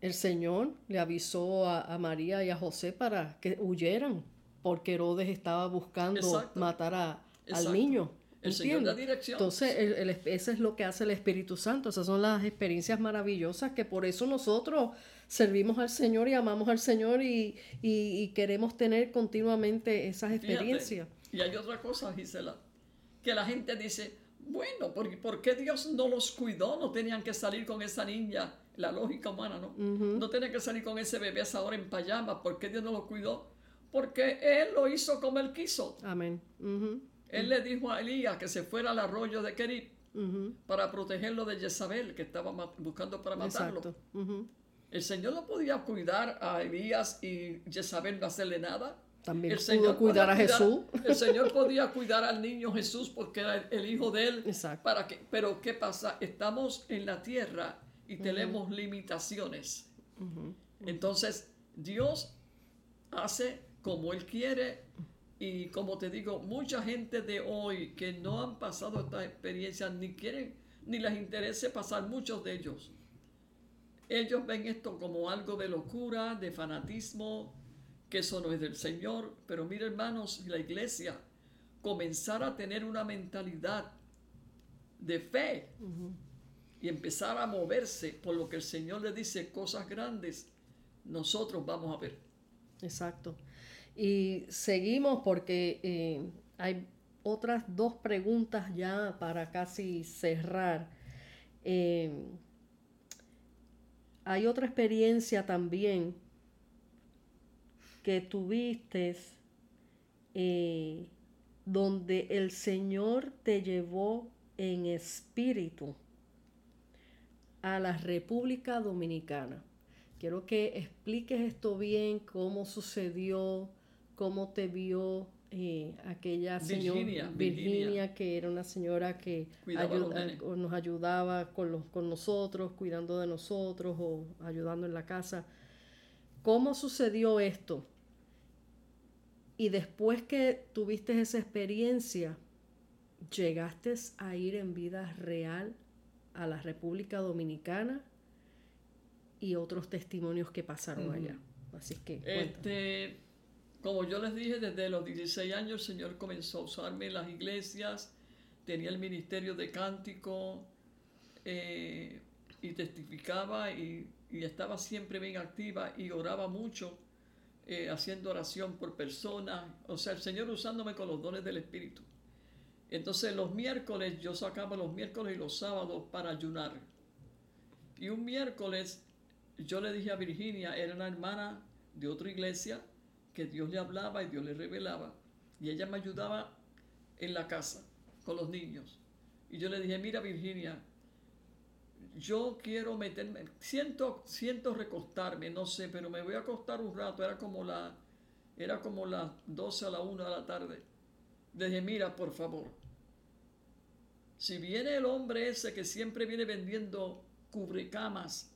el Señor le avisó a, María y a José para que huyeran, porque Herodes estaba buscando matar a, al niño. El Señor da dirección. Entonces, eso es lo que hace el Espíritu Santo. Esas son las experiencias maravillosas que por eso nosotros servimos al Señor y amamos al Señor y, queremos tener continuamente esas experiencias. y hay otra cosa, Gisela, que la gente dice, bueno, ¿por, ¿por qué Dios no los cuidó? No tenían que salir con esa niña la lógica humana, ¿no? No tiene que salir con ese bebé esa hora en payama. ¿Por qué Dios no lo cuidó? Porque Él lo hizo como Él quiso. Amén. Él le dijo a Elías que se fuera al arroyo de Kerib para protegerlo de Jezabel, que estaba buscando para matarlo. El Señor no podía cuidar a Elías y Jezabel no hacerle nada. También el Señor cuidar a Jesús. El Señor podía cuidar al niño Jesús porque era el hijo de él. Exacto. Para que, pero ¿qué pasa? Estamos en la tierra y tenemos limitaciones. Entonces, Dios hace como Él quiere y como te digo, mucha gente de hoy que no han pasado estas experiencias ni quieren, ni les interesa pasar muchos de ellos. Ellos ven esto como algo de locura, de fanatismo, que eso no es del Señor. Pero mire hermanos, la iglesia comenzar a tener una mentalidad de fe, y empezar a moverse por lo que el Señor le dice, cosas grandes, nosotros vamos a ver. Exacto. Y seguimos porque eh, hay otras dos preguntas ya para casi cerrar. Eh, hay otra experiencia también que tuviste eh, donde el Señor te llevó en espíritu a la República Dominicana. Quiero que expliques esto bien, cómo sucedió, cómo te vio eh, aquella señora Virginia, que era una señora que nos ayudaba con, los, con nosotros, cuidando de nosotros o ayudando en la casa. ¿cómo sucedió esto? Y después que tuviste esa experiencia, ¿llegaste a ir en vida real a la República Dominicana? Y otros testimonios que pasaron allá. Así que... Este, como yo les dije, desde los 16 años el Señor comenzó a usarme en las iglesias, tenía el ministerio de cántico eh, y testificaba y, estaba siempre bien activa y oraba mucho, eh, haciendo oración por personas, o sea, el Señor usándome con los dones del Espíritu. Entonces los miércoles yo sacaba los miércoles y los sábados para ayunar. Y un miércoles yo le dije a Virginia, era una hermana de otra iglesia, que Dios le hablaba y Dios le revelaba. Y ella me ayudaba en la casa con los niños. Y yo le dije, mira Virginia, yo quiero meterme, siento, siento recostarme, no sé, pero me voy a acostar un rato, era como la, era como las 12 a la 1 de la tarde. Le dije, mira, por favor, si viene el hombre ese que siempre viene vendiendo cubrecamas,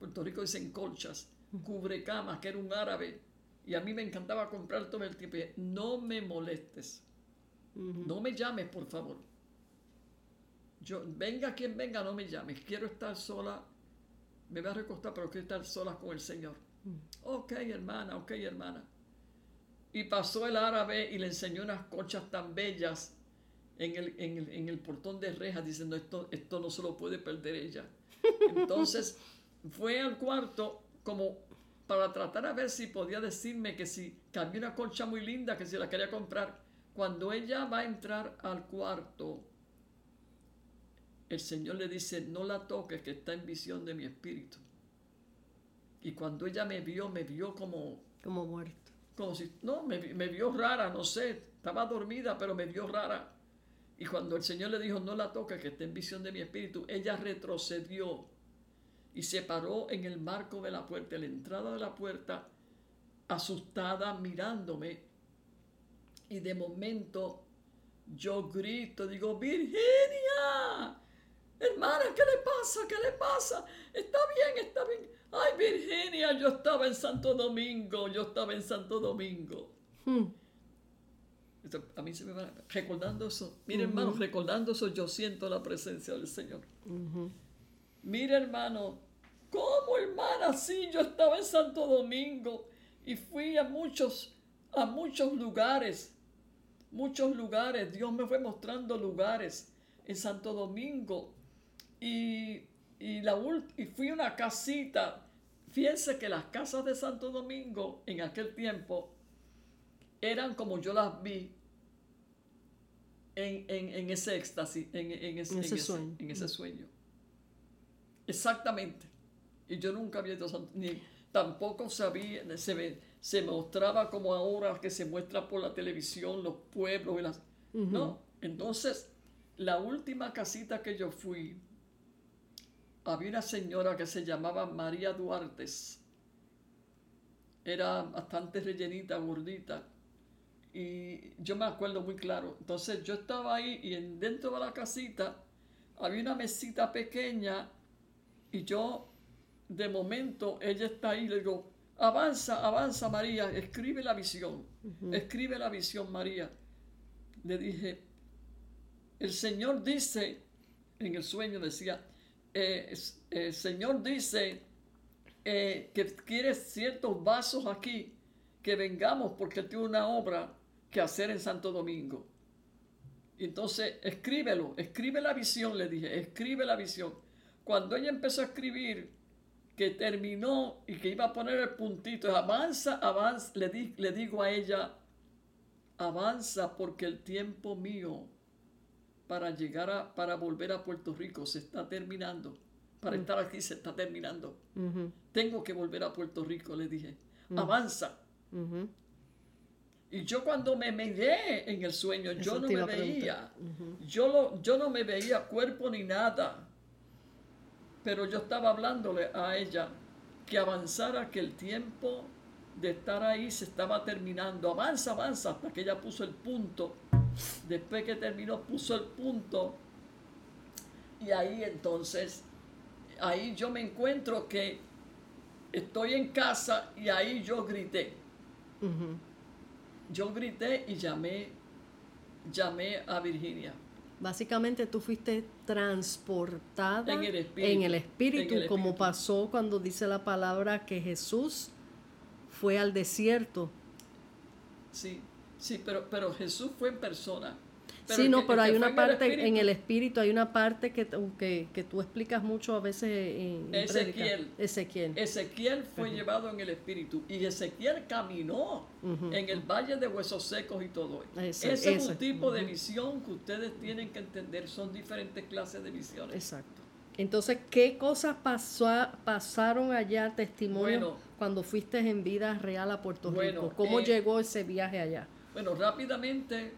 Puerto Rico dicen colchas, cubrecamas, que era un árabe, y a mí me encantaba comprar todo el tiempo, no me molestes, no me llames, por favor. Yo, venga quien venga, no me llames, quiero estar sola, me voy a recostar, pero quiero estar sola con el Señor. Ok, hermana, ok, hermana. Y pasó el árabe y le enseñó unas colchas tan bellas en el, en el, portón de rejas diciendo esto, esto no se lo puede perder ella. Entonces fue al cuarto como para tratar a ver si podía decirme que si que había una colcha muy linda que si la quería comprar. Cuando ella va a entrar al cuarto, el Señor le dice, no la toques, que está en visión de mi espíritu. Y cuando ella me vio, me vio como... Como muerto. Como si, no, me, me vio rara, no sé, estaba dormida, pero me vio rara. Y cuando el Señor le dijo, no la toques, que está en visión de mi espíritu, ella retrocedió y se paró en el marco de la puerta, en la entrada de la puerta, asustada, mirándome. Y de momento yo grito, digo, Virginia, hermana, ¿qué le pasa? ¿Qué le pasa? Está bien, está bien. Ay, Virginia, yo estaba en Santo Domingo, yo estaba en Santo Domingo. Hmm a mí se me va recordando eso. Mire, hermano, recordando eso, yo siento la presencia del Señor. Mire, hermano, ¿cómo, hermana? Sí, yo estaba en Santo Domingo y fui a muchos, a muchos lugares. Muchos lugares. Dios me fue mostrando lugares en Santo Domingo. Y, y, la, y fui a una casita. Fíjense que las casas de Santo Domingo en aquel tiempo eran como yo las vi en, ese éxtasis, en, ese, sueño. en ese sueño. Exactamente. Y yo nunca había ido ni tampoco sabía, se, se mostraba como ahora que se muestra por la televisión los pueblos y las... No, entonces la última casita que yo fui, había una señora que se llamaba María Duartes. Era bastante rellenita, gordita y yo me acuerdo muy claro. Entonces yo estaba ahí y en, dentro de la casita había una mesita pequeña y yo de momento ella está ahí le digo, avanza, avanza María, escribe la visión, escribe la visión María. Le dije, el Señor dice, en el sueño decía, eh, el Señor dice eh, que quiere ciertos vasos aquí, que vengamos porque tiene una obra que hacer en Santo Domingo. Entonces, escríbelo, escribe la visión, le dije, escribe la visión. Cuando ella empezó a escribir, que terminó y que iba a poner el puntito, avanza, avanza, le, di, le digo a ella, avanza porque el tiempo mío para llegar a, para volver a Puerto Rico se está terminando. Para mm. estar aquí se está terminando. Tengo que volver a Puerto Rico, le dije. Mm. Avanza. Y yo cuando me miré en el sueño, yo no me veía. yo, lo, yo no me veía cuerpo ni nada. Pero yo estaba hablándole a ella que avanzara, que el tiempo de estar ahí se estaba terminando. Avanza, avanza, hasta que ella puso el punto. Después que terminó, puso el punto. Y ahí entonces, ahí yo me encuentro que estoy en casa y ahí yo grité. Yo grité y llamé, llamé a Virginia. Básicamente tú fuiste transportada En el espíritu, en el espíritu, en el como pasó cuando dice la palabra que Jesús fue al desierto. Sí, sí, pero, pero Jesús fue en persona. Pero sí, no, que- pero hay una el parte en el espíritu, hay una parte que, que, que tú explicas mucho a veces en, Ezequiel. Ezequiel. Ezequiel fue llevado en el espíritu y Ezequiel caminó en el valle de huesos secos y todo. Ese- Ese, es un tipo de visión que ustedes tienen que entender. Son diferentes clases de visiones. Exacto. Entonces, ¿qué cosas pasó, pasaron allá, testimonio, Bueno. cuando fuiste en vida real a Puerto Bueno, Rico? ¿Cómo eh, llegó ese viaje allá? Bueno, rápidamente,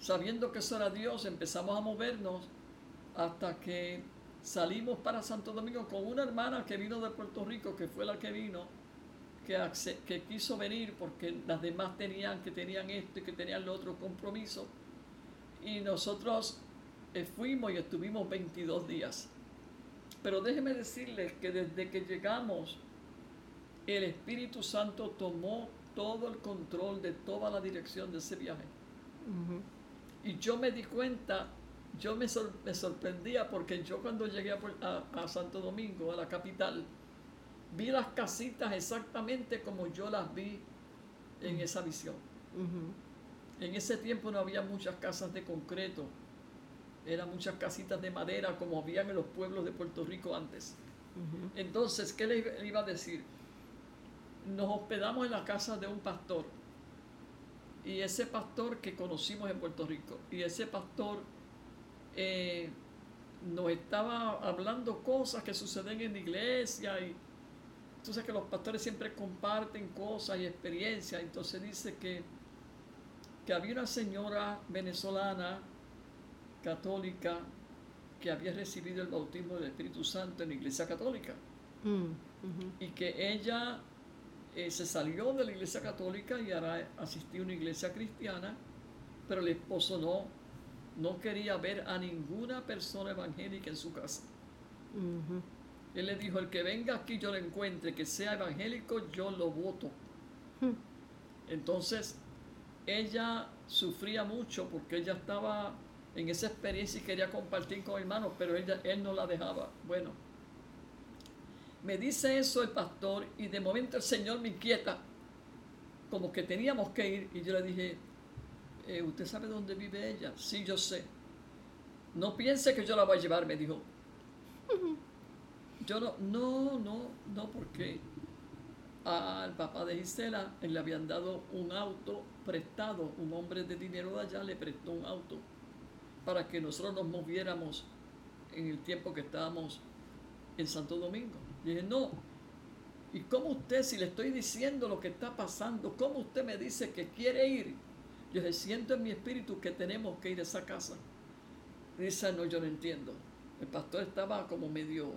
sabiendo que eso era Dios, empezamos a movernos hasta que salimos para Santo Domingo con una hermana que vino de Puerto Rico, que fue la que vino, que, quiso venir porque las demás tenían que tenían esto y que tenían lo otro compromiso. Y nosotros eh, fuimos y estuvimos 22 días. Pero déjeme decirles que desde que llegamos, el Espíritu Santo tomó todo el control de toda la dirección de ese viaje. Y yo me di cuenta, yo me, sor- me sorprendía porque yo cuando llegué a, Puer- a- a Santo Domingo, a la capital, vi las casitas exactamente como yo las vi en esa visión. En ese tiempo no había muchas casas de concreto, eran muchas casitas de madera como habían en los pueblos de Puerto Rico antes. Entonces, ¿qué le iba a decir? Nos hospedamos en la casa de un pastor. Y ese pastor que conocimos en Puerto Rico. Y ese pastor eh, nos estaba hablando cosas que suceden en la iglesia. Y tú sabes que los pastores siempre comparten cosas y experiencias. Entonces dice que, que había una señora venezolana católica que había recibido el bautismo del Espíritu Santo en la iglesia católica Mm, y que ella eh, se salió de la iglesia católica y ahora asistió a una iglesia cristiana, pero el esposo no, no quería ver a ninguna persona evangélica en su casa. Él le dijo, el que venga aquí yo lo encuentre, que sea evangélico, yo lo voto. Hmm. Entonces, ella sufría mucho porque ella estaba en esa experiencia y quería compartir con hermanos, pero ella, él no la dejaba. Bueno, me dice eso el pastor y de momento el Señor me inquieta, como que teníamos que ir y yo le dije, "Eh, ¿usted sabe dónde vive ella? Sí, yo sé. No piense que yo la voy a llevar, me dijo. Yo no, no, no, no, porque al papá de Gisela le habían dado un auto prestado, un hombre de dinero de allá le prestó un auto para que nosotros nos moviéramos en el tiempo que estábamos en Santo Domingo. Y dije, no, ¿y cómo usted, si le estoy diciendo lo que está pasando, cómo usted me dice que quiere ir? Yo dije, siento en mi espíritu que tenemos que ir a esa casa. Y dice, no, yo no entiendo. El pastor estaba como medio,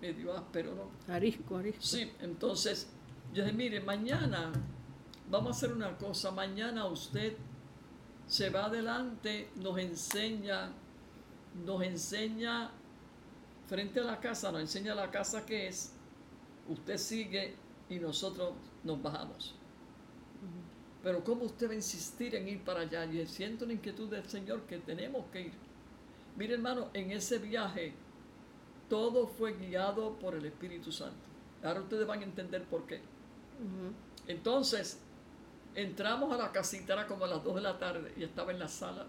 medio áspero, ¿no? Arisco, arisco. Sí, entonces yo dije, mire, mañana vamos a hacer una cosa, mañana usted se va adelante, nos enseña, nos enseña frente a la casa, nos enseña la casa que es, usted sigue y nosotros nos bajamos. Pero ¿cómo usted va a insistir en ir para allá? Y siento la inquietud del Señor que tenemos que ir. Mire hermano, en ese viaje todo fue guiado por el Espíritu Santo. Ahora ustedes van a entender por qué. Entonces, entramos a la casita, era como a las 2 de la tarde, y estaba en la sala,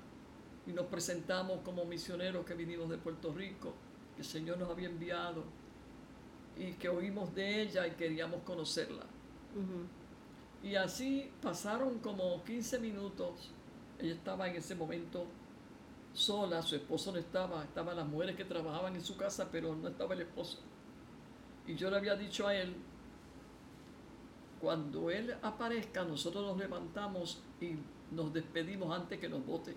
y nos presentamos como misioneros que vinimos de Puerto Rico, que el Señor nos había enviado, y que oímos de ella y queríamos conocerla. Y así pasaron como 15 minutos. Ella estaba en ese momento sola, su esposo no estaba, estaban las mujeres que trabajaban en su casa, pero no estaba el esposo. Y yo le había dicho a él, cuando él aparezca, nosotros nos levantamos y nos despedimos antes que nos vote.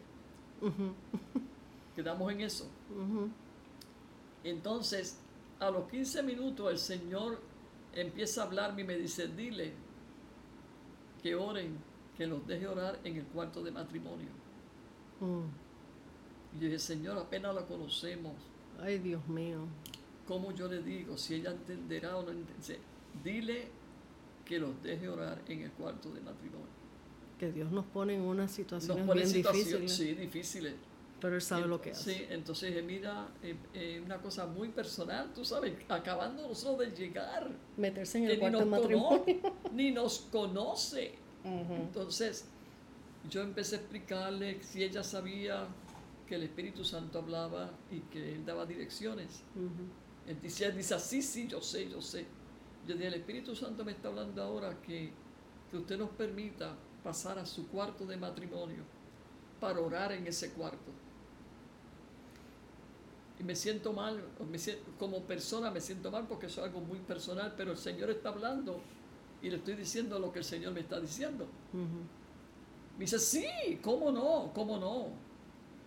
Quedamos en eso. Entonces, a los 15 minutos el Señor empieza a hablarme y me dice, dile que oren, que los deje orar en el cuarto de matrimonio. Mm. Y yo dije, Señor, apenas la conocemos. Ay, Dios mío. ¿Cómo yo le digo? Si ella entenderá o no entenderá. dile que los deje orar en el cuarto de matrimonio. Que Dios nos pone en unas situaciones Nos pone bien situaciones, difíciles, sí, difíciles. Pero Él sabe Y- lo que hace. Sí, entonces eh, mira, eh, eh, una cosa muy personal, tú sabes, acabando nosotros de llegar, Meterse en el ni cuarto nos, de matrimonio. cono- ni nos conoce. Entonces, yo empecé a explicarle si ella sabía que el Espíritu Santo hablaba y que él daba direcciones. Ujú. Él dice, él dice, sí, sí, yo sé, yo sé. Yo dije, el Espíritu Santo me está hablando ahora que, que usted nos permita pasar a su cuarto de matrimonio para orar en ese cuarto. Y me siento mal, o me siento- como persona me siento mal porque eso es algo muy personal, pero el Señor está hablando y le estoy diciendo lo que el Señor me está diciendo. Me dice, sí, ¿cómo no? ¿Cómo no?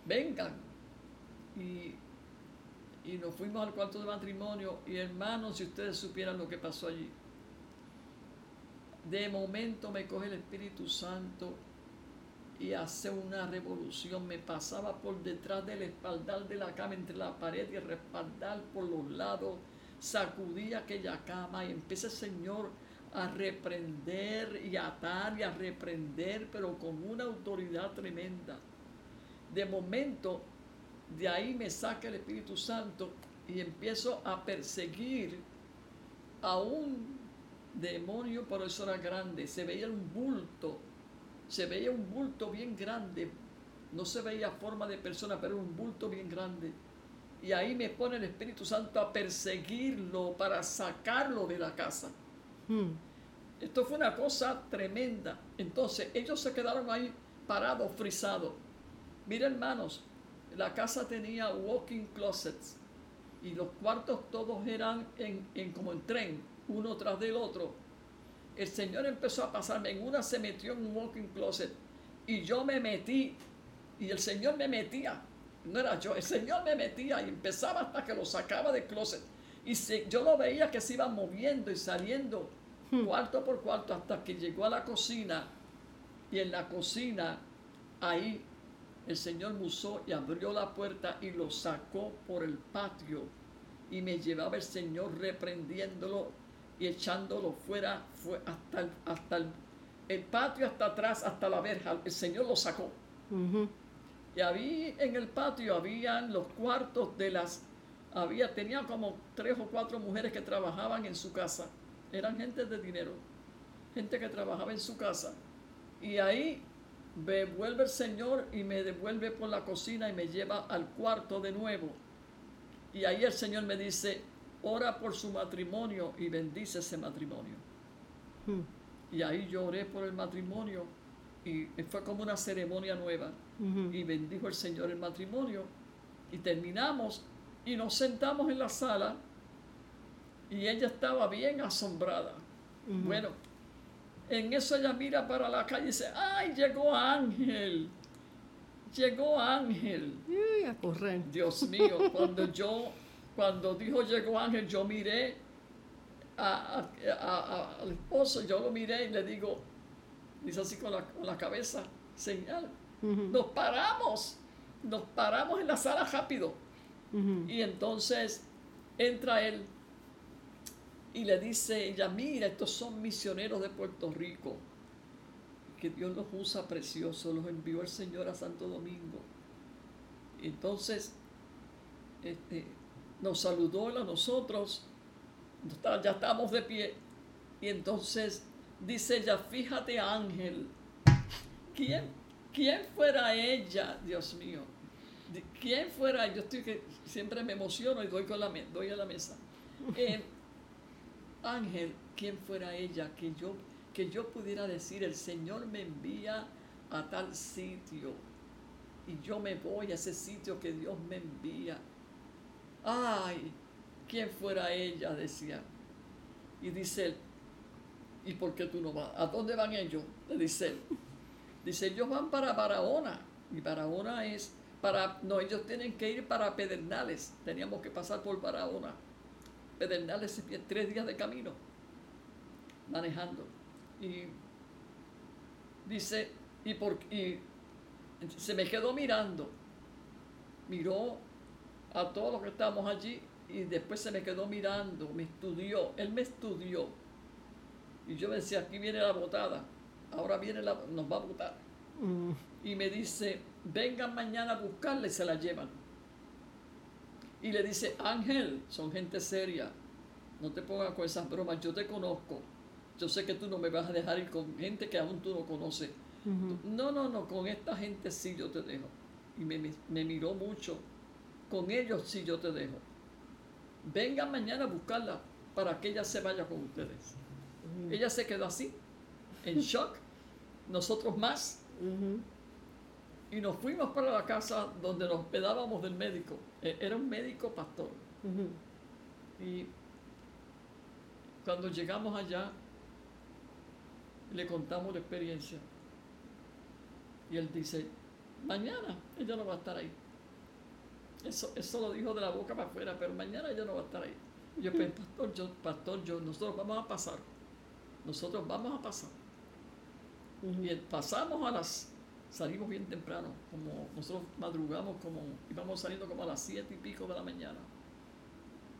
Vengan. Y, y nos fuimos al cuarto de matrimonio y hermanos, si ustedes supieran lo que pasó allí. De momento me coge el Espíritu Santo y hace una revolución. Me pasaba por detrás del espaldar de la cama, entre la pared y el respaldar por los lados. Sacudía aquella cama y el Señor a reprender y a atar y a reprender, pero con una autoridad tremenda. De momento, de ahí me saca el Espíritu Santo y empiezo a perseguir a un demonio, pero eso era grande. Se veía un bulto, se veía un bulto bien grande. No se veía forma de persona, pero un bulto bien grande. Y ahí me pone el Espíritu Santo a perseguirlo para sacarlo de la casa. Hmm. Esto fue una cosa tremenda. Entonces, ellos se quedaron ahí parados, frisados. Mira, hermanos, la casa tenía walking closets y los cuartos todos eran en, en como en tren, uno tras del otro. El Señor empezó a pasarme. En una se metió en un walking closet y yo me metí y el Señor me metía. No era yo, el Señor me metía y empezaba hasta que lo sacaba del closet. Y se- yo lo veía que se iba moviendo y saliendo cuarto por cuarto hasta que llegó a la cocina. Y en la cocina, ahí el Señor me usó y abrió la puerta y lo sacó por el patio. Y me llevaba el Señor reprendiéndolo y echándolo fuera, fue hasta, el, hasta el, el patio, hasta atrás, hasta la verja. El Señor lo sacó. Y había en el patio habían los cuartos de las había tenía como tres o cuatro mujeres que trabajaban en su casa. Eran gente de dinero, gente que trabajaba en su casa. Y ahí me vuelve el Señor y me devuelve por la cocina y me lleva al cuarto de nuevo. Y ahí el Señor me dice, ora por su matrimonio y bendice ese matrimonio. Hmm. Y ahí yo oré por el matrimonio y fue como una ceremonia nueva y bendijo el Señor el matrimonio y terminamos y nos sentamos en la sala y ella estaba bien asombrada. Bueno, en eso ella mira para la calle y dice, ay, llegó Ángel, llegó Ángel. Uy, a correr. Dios mío, cuando yo, cuando dijo llegó Ángel, yo miré a- a- a- al esposo, yo lo miré y le digo, dice así con la, con la cabeza, señal, nos paramos, nos paramos en la sala rápido. Y entonces entra él y le dice ella, mira, estos son misioneros de Puerto Rico, que Dios los usa precioso, los envió el Señor a Santo Domingo. Entonces, este, nos saludó él a nosotros, ya estamos de pie, y entonces dice ella, fíjate Ángel, ¿quién, quién fuera ella, Dios mío? quién fuera, yo estoy que siempre me emociono y doy, con la, doy a la mesa. Eh, Ángel, quién fuera ella, que yo, que yo pudiera decir, el Señor me envía a tal sitio y yo me voy a ese sitio que Dios me envía. Ay, quién fuera ella, decía. Y dice él, ¿y por qué tú no vas? ¿A dónde van ellos? Le dice él. Dice, ellos van para Barahona. Y Barahona es para, no, ellos tienen que ir para Pedernales. Teníamos que pasar por Barahona. Pedernales es tres días de camino, manejando. Y dice, y, por, y se me quedó mirando. Miró a todos los que estábamos allí y después se me quedó mirando, me estudió, él me estudió. Y yo me decía, aquí viene la botada, ahora viene la, nos va a botar. Mm. Y me dice, vengan mañana a buscarla y se la llevan. Y le dice, Ángel, son gente seria, no te pongas con esas bromas, yo te conozco. Yo sé que tú no me vas a dejar ir con gente que aún tú no conoces. No, no, no, con esta gente sí yo te dejo. Y me- me miró mucho. Con ellos sí yo te dejo. Vengan mañana a buscarla para que ella se vaya con ustedes. Ella se quedó así, en shock. Nosotros más. Y nos fuimos para la casa donde nos hospedábamos del médico. E- Era un médico pastor. Y cuando llegamos allá, le contamos la experiencia. Y él dice, mañana ella no va a estar ahí. Eso, eso lo dijo de la boca para afuera, pero mañana ella no va a estar ahí. Yo, pues, pastor, yo, pastor, yo, nosotros vamos a pasar. Nosotros vamos a pasar. Y pasamos a las, salimos bien temprano, como nosotros madrugamos como, íbamos saliendo como a las siete y pico de la mañana.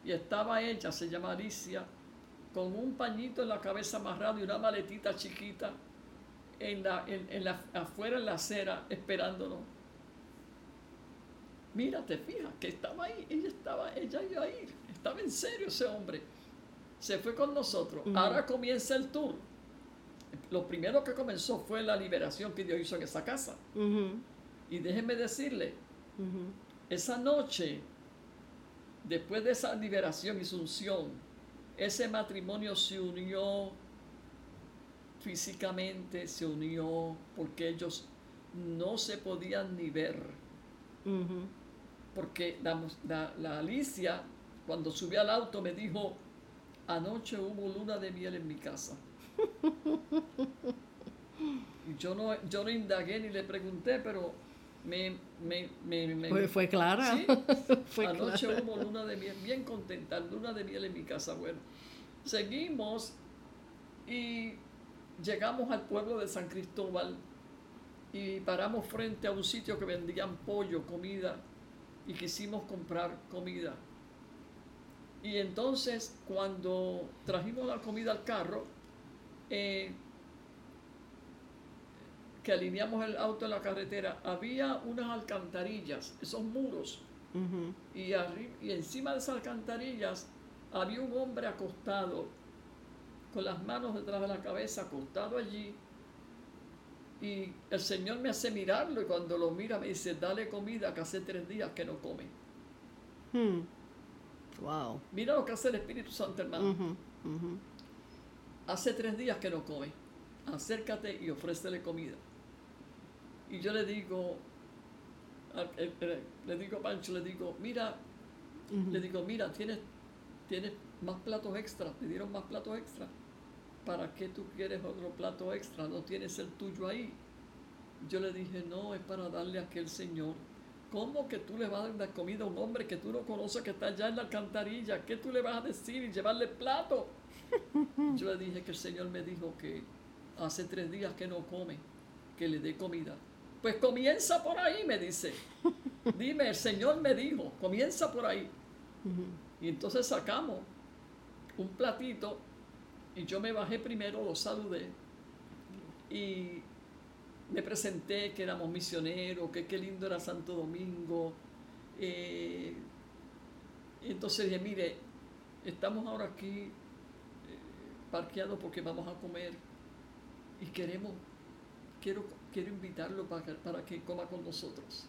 Y estaba ella, se llama Alicia, con un pañito en la cabeza amarrado y una maletita chiquita en la, en, en la, afuera en la acera esperándonos. Mira, te fijas que estaba ahí, ella estaba, ella iba a ir, estaba en serio ese hombre. Se fue con nosotros. Ahora comienza el tour. Lo primero que comenzó fue la liberación que Dios hizo en esa casa. Y déjenme decirle, esa noche, después de esa liberación y su unción, ese matrimonio se unió físicamente, se unió porque ellos no se podían ni ver. Porque la, mus- la- la Alicia, cuando subí al auto, me dijo, anoche hubo luna de miel en mi casa. y yo no, yo no indagué ni le pregunté, pero me... me, me- me- Fue, fue clara. Sí, fue Anoche clara. hubo luna de miel, bien contenta, luna de miel en mi casa. Bueno, seguimos y llegamos al pueblo de San Cristóbal y paramos frente a un sitio que vendían pollo, comida, y quisimos comprar comida. Y entonces, cuando trajimos la comida al carro, eh, que alineamos el auto en la carretera, había unas alcantarillas, esos muros, y encima de esas alcantarillas había un hombre acostado, con las manos detrás de la cabeza, acostado allí. Y el Señor me hace mirarlo y cuando lo mira me dice, dale comida que hace tres días que no come. Hmm. Wow. Mira lo que hace el Espíritu Santo, hermano. Hace tres días que no come. Acércate y ofrécele comida. Y yo le digo, el- el- le digo a Pancho, le digo, mira, le digo, mira, tienes, tienes más platos extra, te dieron más platos extra. ¿Para qué tú quieres otro plato extra? No tienes el tuyo ahí. Yo le dije, no, es para darle a aquel señor. ¿Cómo que tú le vas a dar comida a un hombre que tú no conoces que está allá en la alcantarilla? ¿Qué tú le vas a decir y llevarle plato? Yo le dije que el Señor me dijo que hace tres días que no come, que le dé comida. Pues comienza por ahí, me dice. Dime, el Señor me dijo, comienza por ahí. Y entonces sacamos un platito y yo me bajé primero, lo saludé y me presenté que éramos misioneros, que qué lindo era Santo Domingo. eh, entonces dije, mire, estamos ahora aquí eh, parqueados porque vamos a comer y queremos, quiero, quiero invitarlo para que, para que coma con nosotros.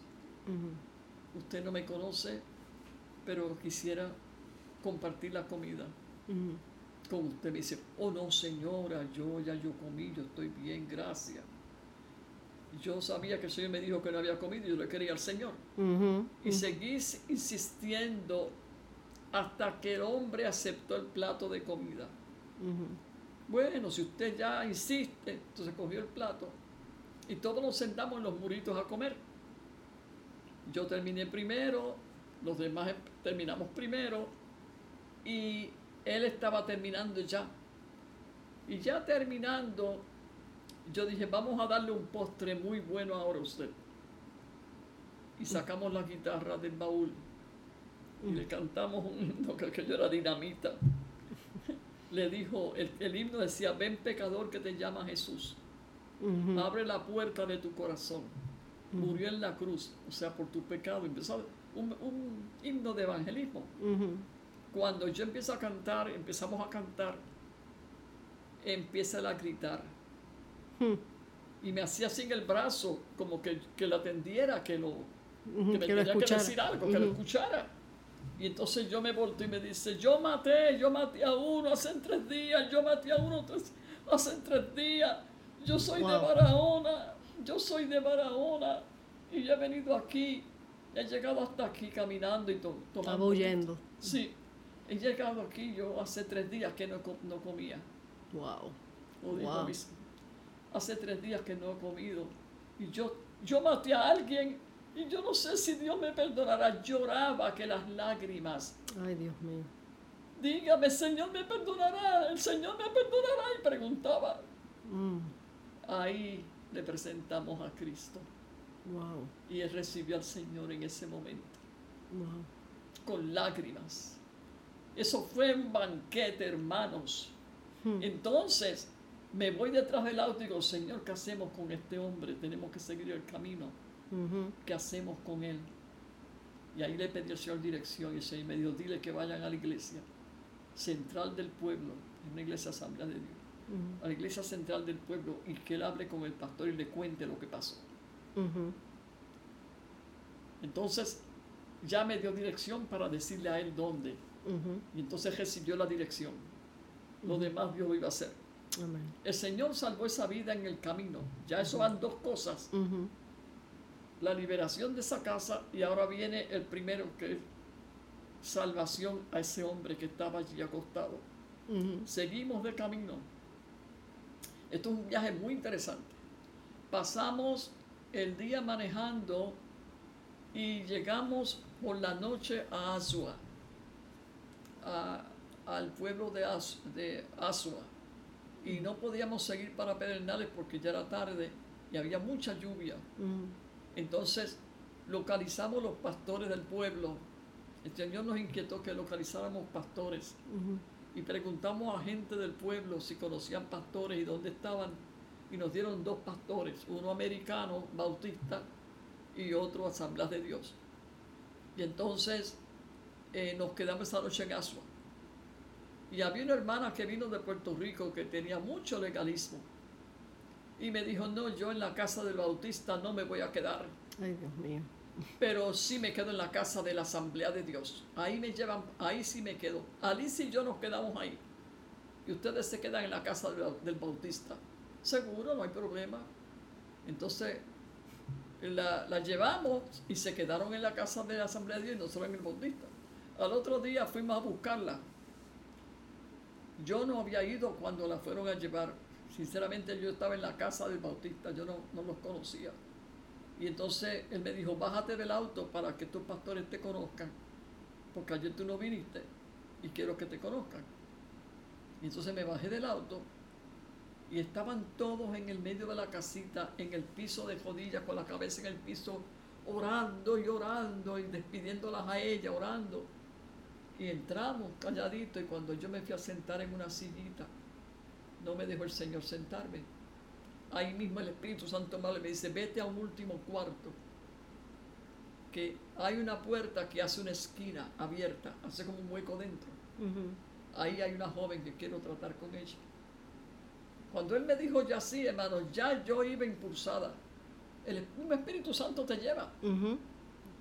Usted no me conoce, pero quisiera compartir la comida. Con usted. Me dice, oh no señora, yo ya yo comí, yo estoy bien, gracias. Yo sabía que el Señor me dijo que no había comido y yo le quería al Señor. Y seguí ins- insistiendo hasta que el hombre aceptó el plato de comida. Bueno, si usted ya insiste, entonces cogió el plato y todos nos sentamos en los muritos a comer. Yo terminé primero, los demás em- terminamos primero y él estaba terminando ya. Y ya terminando, yo dije, vamos a darle un postre muy bueno ahora a usted. Y sacamos la guitarra del baúl y le cantamos un himno que aquello era dinamita. le dijo, el, el himno decía, ven pecador que te llama Jesús, abre la puerta de tu corazón. Murió en la cruz, o sea, por tu pecado. Empezó un, un himno de evangelismo. Cuando yo empiezo a cantar, empezamos a cantar, empieza a gritar. Hmm. Y me hacía así en el brazo, como que, que lo atendiera, que lo, que me que tenía que decir algo, que lo escuchara. Y entonces yo me volteo y me dice, yo maté, yo maté a uno hace tres días, yo maté a uno tres- hace tres días, yo soy de. Barahona, yo soy de Barahona, y yo he venido aquí, he llegado hasta aquí caminando y to- tomando. Estaba huyendo. Sí, he llegado aquí yo hace tres días que no, no comía. Wow. Lo dijo Wow. Hace tres días que no he comido. Y yo, yo maté a alguien y yo no sé si Dios me perdonará. Lloraba que las lágrimas. Ay, Dios mío. Dígame, Señor me perdonará. El Señor me perdonará. Y preguntaba. Mm. Ahí le presentamos a Cristo. Wow. Y él recibió al Señor en ese momento. Wow. Con lágrimas. Eso fue un banquete, hermanos. Hmm. Entonces me voy detrás del auto y digo, Señor, ¿qué hacemos con este hombre? Tenemos que seguir el camino. ¿Qué hacemos con él? Y ahí le pedí al Señor dirección y el Señor me dijo, dile que vayan a la iglesia central del pueblo, es una iglesia asamblea de Dios, a la iglesia central del pueblo y que él hable con el pastor y le cuente lo que pasó. Entonces ya me dio dirección para decirle a él dónde. Y entonces recibió la dirección. Lo demás Dios lo iba a hacer. Amén. El Señor salvó esa vida en el camino. Ya eso van dos cosas. La liberación de esa casa y ahora viene el primero que es salvación a ese hombre que estaba allí acostado. Seguimos de camino. Esto es un viaje muy interesante. Pasamos el día manejando y llegamos por la noche a Asua, a- al pueblo de, As- de Asua. Y no podíamos seguir para Pedernales porque ya era tarde y había mucha lluvia. Ujú. Entonces localizamos los pastores del pueblo. El Señor nos inquietó que localizáramos pastores y preguntamos a gente del pueblo si conocían pastores y dónde estaban. Y nos dieron dos pastores, uno americano, bautista, y otro Asamblea de Dios. Y entonces eh, nos quedamos esa noche en Asua. Y había una hermana que vino de Puerto Rico que tenía mucho legalismo. Y me dijo, no, yo en la casa del bautista no me voy a quedar Ay, Dios mío. pero sí me quedo en la casa de la Asamblea de Dios. Ahí me llevan, ahí sí me quedo. Alice y yo nos quedamos ahí. Y ustedes se quedan en la casa del, del Bautista. Seguro, no hay problema. Entonces, la, la llevamos y se quedaron en la casa de la Asamblea de Dios y nosotros en el Bautista. Al otro día fuimos a buscarla. Yo no había ido cuando la fueron a llevar. Sinceramente yo estaba en la casa del Bautista, yo no, los conocía. Y entonces él me dijo, bájate del auto para que tus pastores te conozcan, porque ayer tú no viniste y quiero que te conozcan. Y entonces me bajé del auto y estaban todos en el medio de la casita, en el piso de rodillas, con la cabeza en el piso, orando y orando y despidiéndolas a ella, orando. Y entramos calladitos y cuando yo me fui a sentar en una sillita, no me dejó el Señor sentarme. Ahí mismo el Espíritu Santo me dice, vete a un último cuarto, que hay una puerta que hace una esquina abierta, hace como un hueco dentro. Ahí hay una joven que quiero tratar con ella. Cuando él me dijo ya sí, hermano, ya yo iba impulsada. El mismo Espíritu Santo te lleva.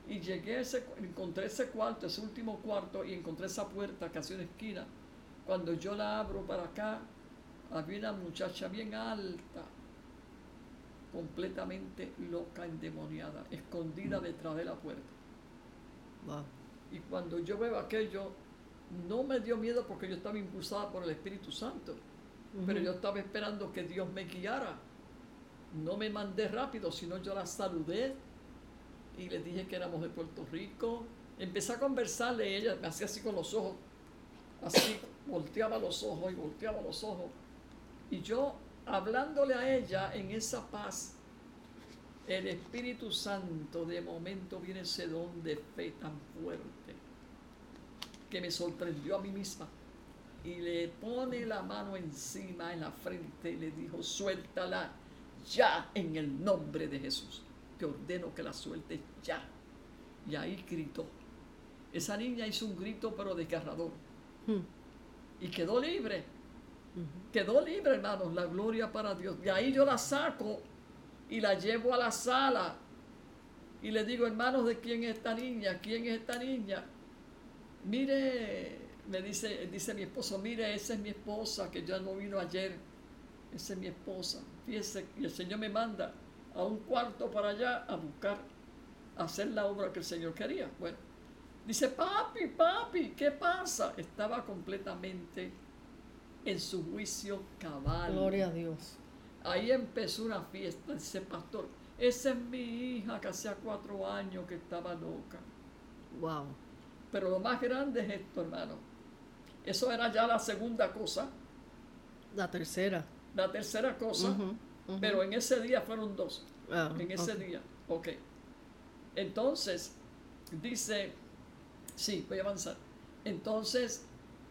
Y llegué a ese, encontré ese cuarto, ese último cuarto, y encontré esa puerta que hace una esquina. Cuando yo la abro para acá, había una muchacha bien alta, completamente loca, endemoniada, escondida detrás de la puerta. Wow. Y cuando yo veo aquello, no me dio miedo porque yo estaba impulsada por el Espíritu Santo, pero yo estaba esperando que Dios me guiara. No me mandé rápido, sino yo la saludé y le dije que éramos de Puerto Rico. Empecé a conversarle, ella me hacía así con los ojos, así, volteaba los ojos y volteaba los ojos. Y yo, hablándole a ella en esa paz, el Espíritu Santo de momento viene ese don de fe tan fuerte que me sorprendió a mí misma. y le pone la mano encima en la frente y le dijo, suéltala ya en el nombre de Jesús. Te ordeno que la sueltes ya. Y ahí gritó. Esa niña hizo un grito pero desgarrador. Hmm. Y quedó libre. Quedó libre, hermanos, la gloria para Dios. Y ahí yo la saco y la llevo a la sala. Y le digo, hermanos, ¿de quién es esta niña? ¿Quién es esta niña? Mire, me dice, dice mi esposo, mire, esa es mi esposa que ya no vino ayer. Esa es mi esposa. Fíjese, y el Señor me manda a un cuarto para allá a buscar, a hacer la obra que el Señor quería. Bueno, dice, papi, papi, ¿qué pasa? Estaba completamente en su juicio cabal. Gloria a Dios. Ahí empezó una fiesta, dice pastor. Esa es mi hija que hacía cuatro años que estaba loca. Wow. Pero lo más grande es esto, hermano. Eso era ya la segunda cosa. La tercera. La tercera cosa. Pero en ese día fueron dos. Ah, en ese día. Ok. Entonces, dice, sí, voy a avanzar. Entonces,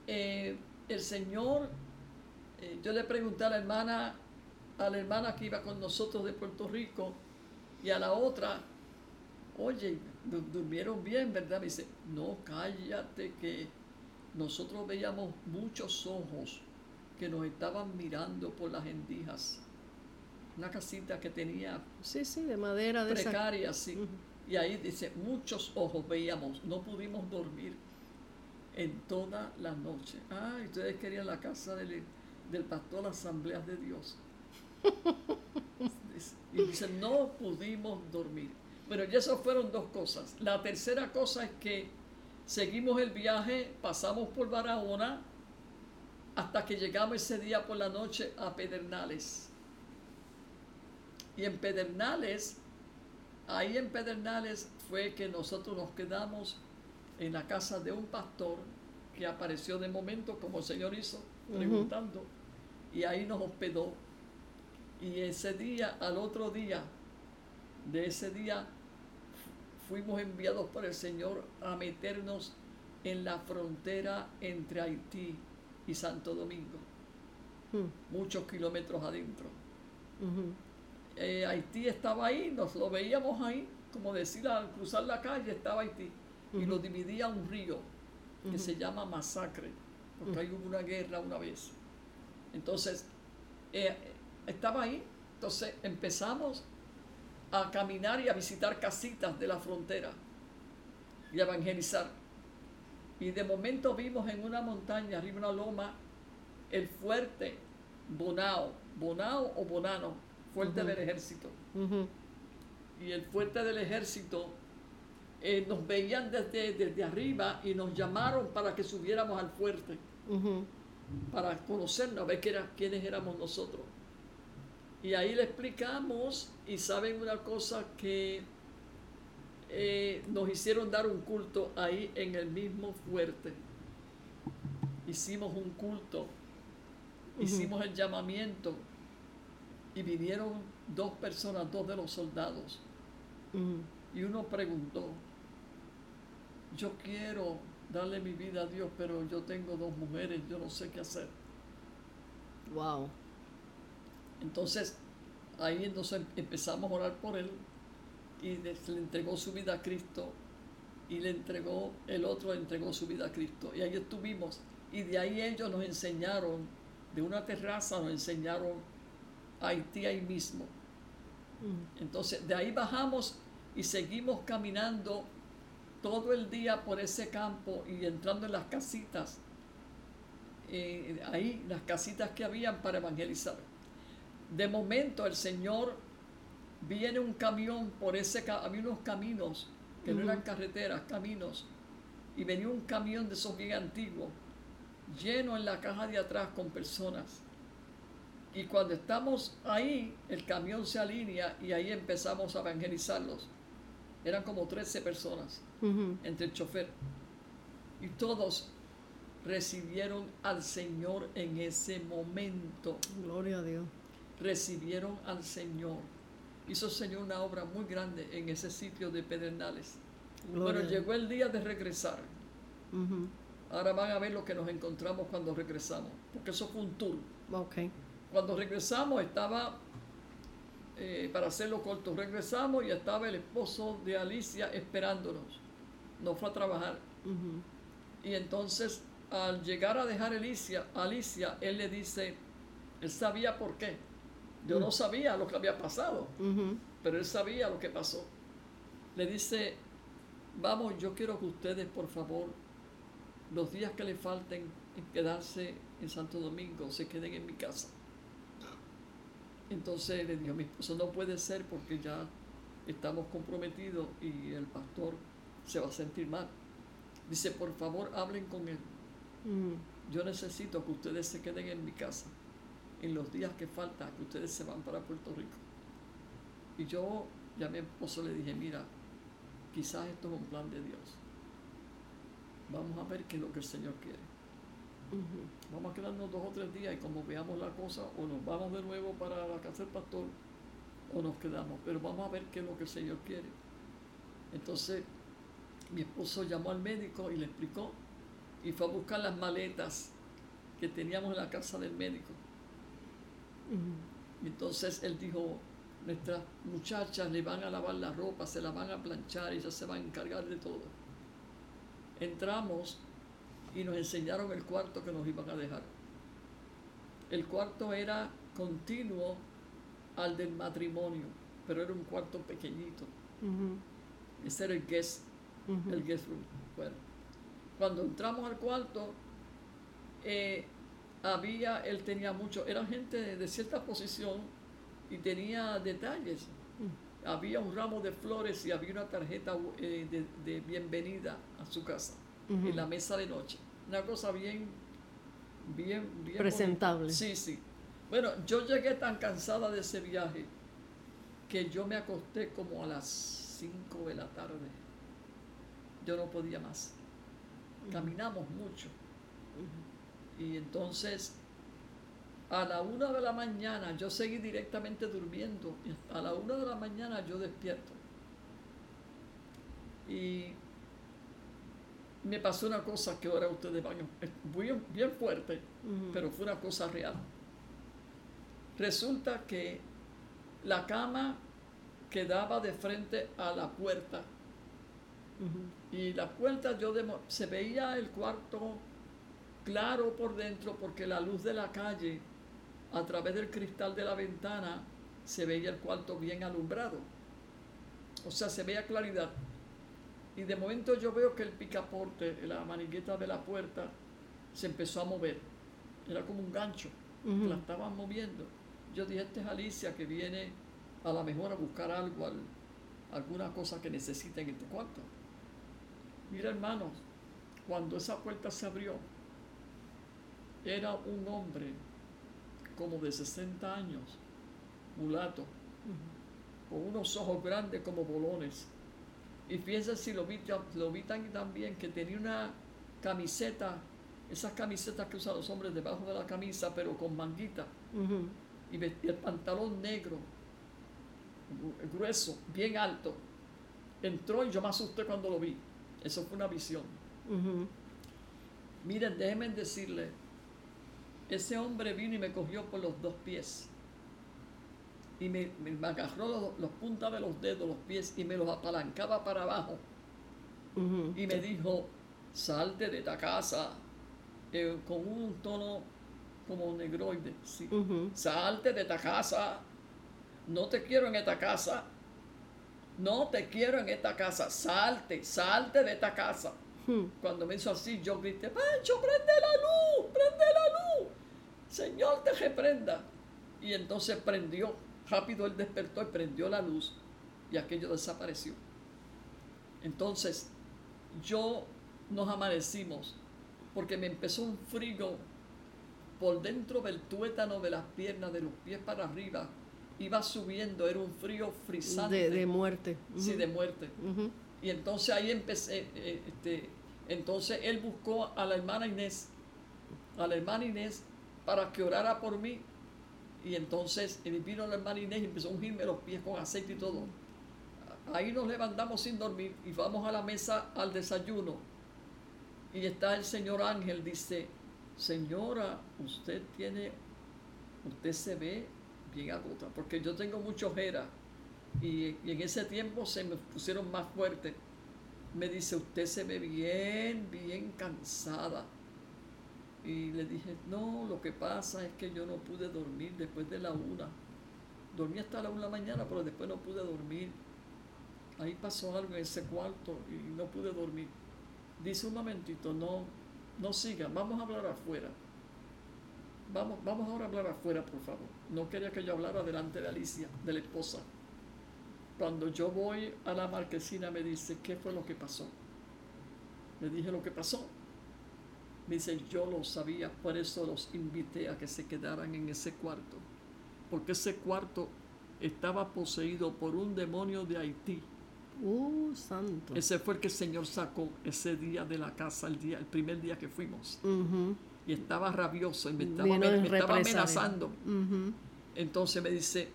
eh, el Señor, eh, yo le pregunté a la hermana, a la hermana que iba con nosotros de Puerto Rico y a la otra, oye, du- durmieron bien, ¿verdad? Me dice, no, cállate que nosotros veíamos muchos ojos que nos estaban mirando por las endijas. Una casita que tenía Sí, sí, de madera de esa. precaria, sí. Y ahí dice, muchos ojos veíamos, no pudimos dormir en toda la noche. Ah, ustedes querían la casa del, del pastor de la Asamblea de Dios. Y dice, no pudimos dormir. Bueno, y esas fueron dos cosas. La tercera cosa es que seguimos el viaje, pasamos por Barahona, hasta que llegamos ese día por la noche a Pedernales. Y en Pedernales, ahí en Pedernales fue que nosotros nos quedamos en la casa de un pastor que apareció de momento, como el Señor hizo, preguntando. Y ahí nos hospedó. Y ese día, al otro día, de ese día, fu- fuimos enviados por el Señor a meternos en la frontera entre Haití y Santo Domingo, muchos kilómetros adentro. Eh, Haití estaba ahí, nos lo veíamos ahí, como decir al cruzar la calle estaba Haití, y lo dividía un río que se llama Masacre, porque ahí hubo una guerra una vez. Entonces, eh, estaba ahí, entonces empezamos a caminar y a visitar casitas de la frontera y a evangelizar. Y de momento vimos en una montaña, arriba de una loma, el fuerte Bonao, Bonao o Bonano, fuerte del ejército. Y el fuerte del ejército eh, nos veían desde, desde arriba y nos llamaron para que subiéramos al fuerte, para conocernos, a ver qué era- quiénes éramos nosotros. Y ahí le explicamos y saben una cosa que eh, nos hicieron dar un culto ahí en el mismo fuerte. Hicimos un culto, hicimos el llamamiento y vinieron dos personas, dos de los soldados. Y uno preguntó, yo quiero darle mi vida a Dios, pero yo tengo dos mujeres, yo no sé qué hacer. Wow. Entonces, ahí entonces empezamos a orar por él y le entregó su vida a Cristo y le entregó, el otro le entregó su vida a Cristo. Y ahí estuvimos. Y de ahí ellos nos enseñaron, de una terraza nos enseñaron Haití ahí mismo. Ujú. Entonces, de ahí bajamos y seguimos caminando todo el día por ese campo y entrando en las casitas, eh, ahí, las casitas que habían para evangelizar. De momento, el Señor viene un camión por ese, había unos caminos que no eran carreteras, caminos, y venía un camión de esos bien antiguos, lleno en la caja de atrás con personas. Y cuando estamos ahí, el camión se alinea y ahí empezamos a evangelizarlos. Eran como 13 personas entre el chofer. Y todos recibieron al Señor en ese momento. Gloria a Dios. Recibieron al Señor. Hizo el Señor una obra muy grande en ese sitio de Pedernales. Gloria Bueno, llegó el día de regresar. Ahora van a ver lo que nos encontramos cuando regresamos, porque eso fue un tour. Ok. Cuando regresamos estaba, eh, para hacerlo corto, regresamos y estaba el esposo de Alicia esperándonos. No fue a trabajar. Y entonces, al llegar a dejar a Alicia, Alicia, él le dice, él sabía por qué. Yo no sabía lo que había pasado, pero él sabía lo que pasó. Le dice, vamos, yo quiero que ustedes, por favor, los días que le falten en quedarse en Santo Domingo, se queden en mi casa. Entonces le dijo, mi esposo no puede ser porque ya estamos comprometidos y el pastor se va a sentir mal. Dice, por favor, hablen con él. Ujú. Yo necesito que ustedes se queden en mi casa en los días que falta, que ustedes se van para Puerto Rico. Y yo ya a mi esposo le dije, mira, quizás esto es un plan de Dios. Vamos a ver qué es lo que el Señor quiere. Vamos a quedarnos dos o tres días y como veamos la cosa, o nos vamos de nuevo para la casa del pastor, o nos quedamos. Pero vamos a ver qué es lo que el Señor quiere. Entonces, mi esposo llamó al médico y le explicó, y fue a buscar las maletas que teníamos en la casa del médico. Entonces él dijo, nuestras muchachas le van a lavar la ropa, se la van a planchar, ellas se van a encargar de todo. Entramos y nos enseñaron el cuarto que nos iban a dejar. El cuarto era continuo al del matrimonio, pero era un cuarto pequeñito. Ese era el guest, Ujú. el guest room. Bueno, cuando entramos al cuarto, eh, había, él tenía mucho, era gente de, de cierta posición y tenía detalles. Había un ramo de flores y había una tarjeta eh, de, de bienvenida a su casa en la mesa de noche. Una cosa bien, bien, bien Presentable. bonita. Sí, sí. Bueno, yo llegué tan cansada de ese viaje que yo me acosté como a las 5 de la tarde. Yo no podía más. Caminamos mucho. Y entonces, a la una de la mañana, yo seguí directamente durmiendo. Y a la una de la mañana yo despierto. Y me pasó una cosa que ahora ustedes van a... Bien, bien fuerte, pero fue una cosa real. Resulta que la cama quedaba de frente a la puerta y la puerta yo se veía el cuarto claro por dentro porque la luz de la calle a través del cristal de la ventana se veía el cuarto bien alumbrado. O sea, se veía claridad. Y de momento yo veo que el picaporte, la manigueta de la puerta, se empezó a mover. Era como un gancho. La estaban moviendo. Yo dije, esta es Alicia que viene a lo mejor a buscar algo, al- alguna cosa que necesita en este cuarto. Mira, hermanos, cuando esa puerta se abrió, era un hombre como de 60 años, mulato, con unos ojos grandes como bolones. Y fíjense si lo vi, lo vi tan, tan bien que tenía una camiseta, esas camisetas que usan los hombres debajo de la camisa, pero con manguita, y vestía el pantalón negro, gru- grueso, bien alto. Entró y yo me asusté cuando lo vi. Eso fue una visión. Miren, déjenme decirle, ese hombre vino y me cogió por los dos pies. Y me, me- agarró los, los puntas de los dedos, los pies, y me los apalancaba para abajo. Y me dijo, salte de esta casa, eh, con un tono como negroide. sí. Salte de esta casa. No te quiero en esta casa. No te quiero en esta casa. Salte, salte de esta casa. Cuando me hizo así, yo grité, Pancho, prende la luz, prende la luz. Señor, te reprenda. Y entonces prendió, rápido él despertó y prendió la luz y aquello desapareció. Entonces, yo nos amanecimos porque me empezó un frío por dentro del tuétano de las piernas, de los pies para arriba. Iba subiendo, era un frío frisante. De, de muerte. Sí, de muerte. Y entonces ahí empecé, eh, este, entonces él buscó a la hermana Inés, a la hermana Inés, para que orara por mí. Y entonces eh, vino la hermana Inés y empezó a ungirme los pies con aceite y todo. Ahí nos levantamos sin dormir y vamos a la mesa al desayuno. Y está el señor Ángel, dice, señora, usted tiene, usted se ve bien agotada, porque yo tengo mucha ojera y, y en ese tiempo se me pusieron más fuertes. Me dice, usted se ve bien, bien cansada. Y le dije, no, lo que pasa es que yo no pude dormir después de la una. Dormí hasta la una de la mañana, pero después no pude dormir. Ahí pasó algo en ese cuarto y no pude dormir. Dice un momentito, no, no sigan, vamos a hablar afuera. Vamos, vamos ahora a hablar afuera, por favor. No quería que yo hablara delante de Alicia, de la esposa. Cuando yo voy a la marquesina me dice, ¿qué fue lo que pasó? Le dije lo que pasó. Me dice, yo lo sabía, por eso los invité a que se quedaran en ese cuarto. Porque ese cuarto estaba poseído por un demonio de Haití. Uh, santo. Ese fue el que el Señor sacó ese día de la casa, el, día, el primer día que fuimos. Y estaba rabioso y me estaba, me- me amenazando. Entonces me dice,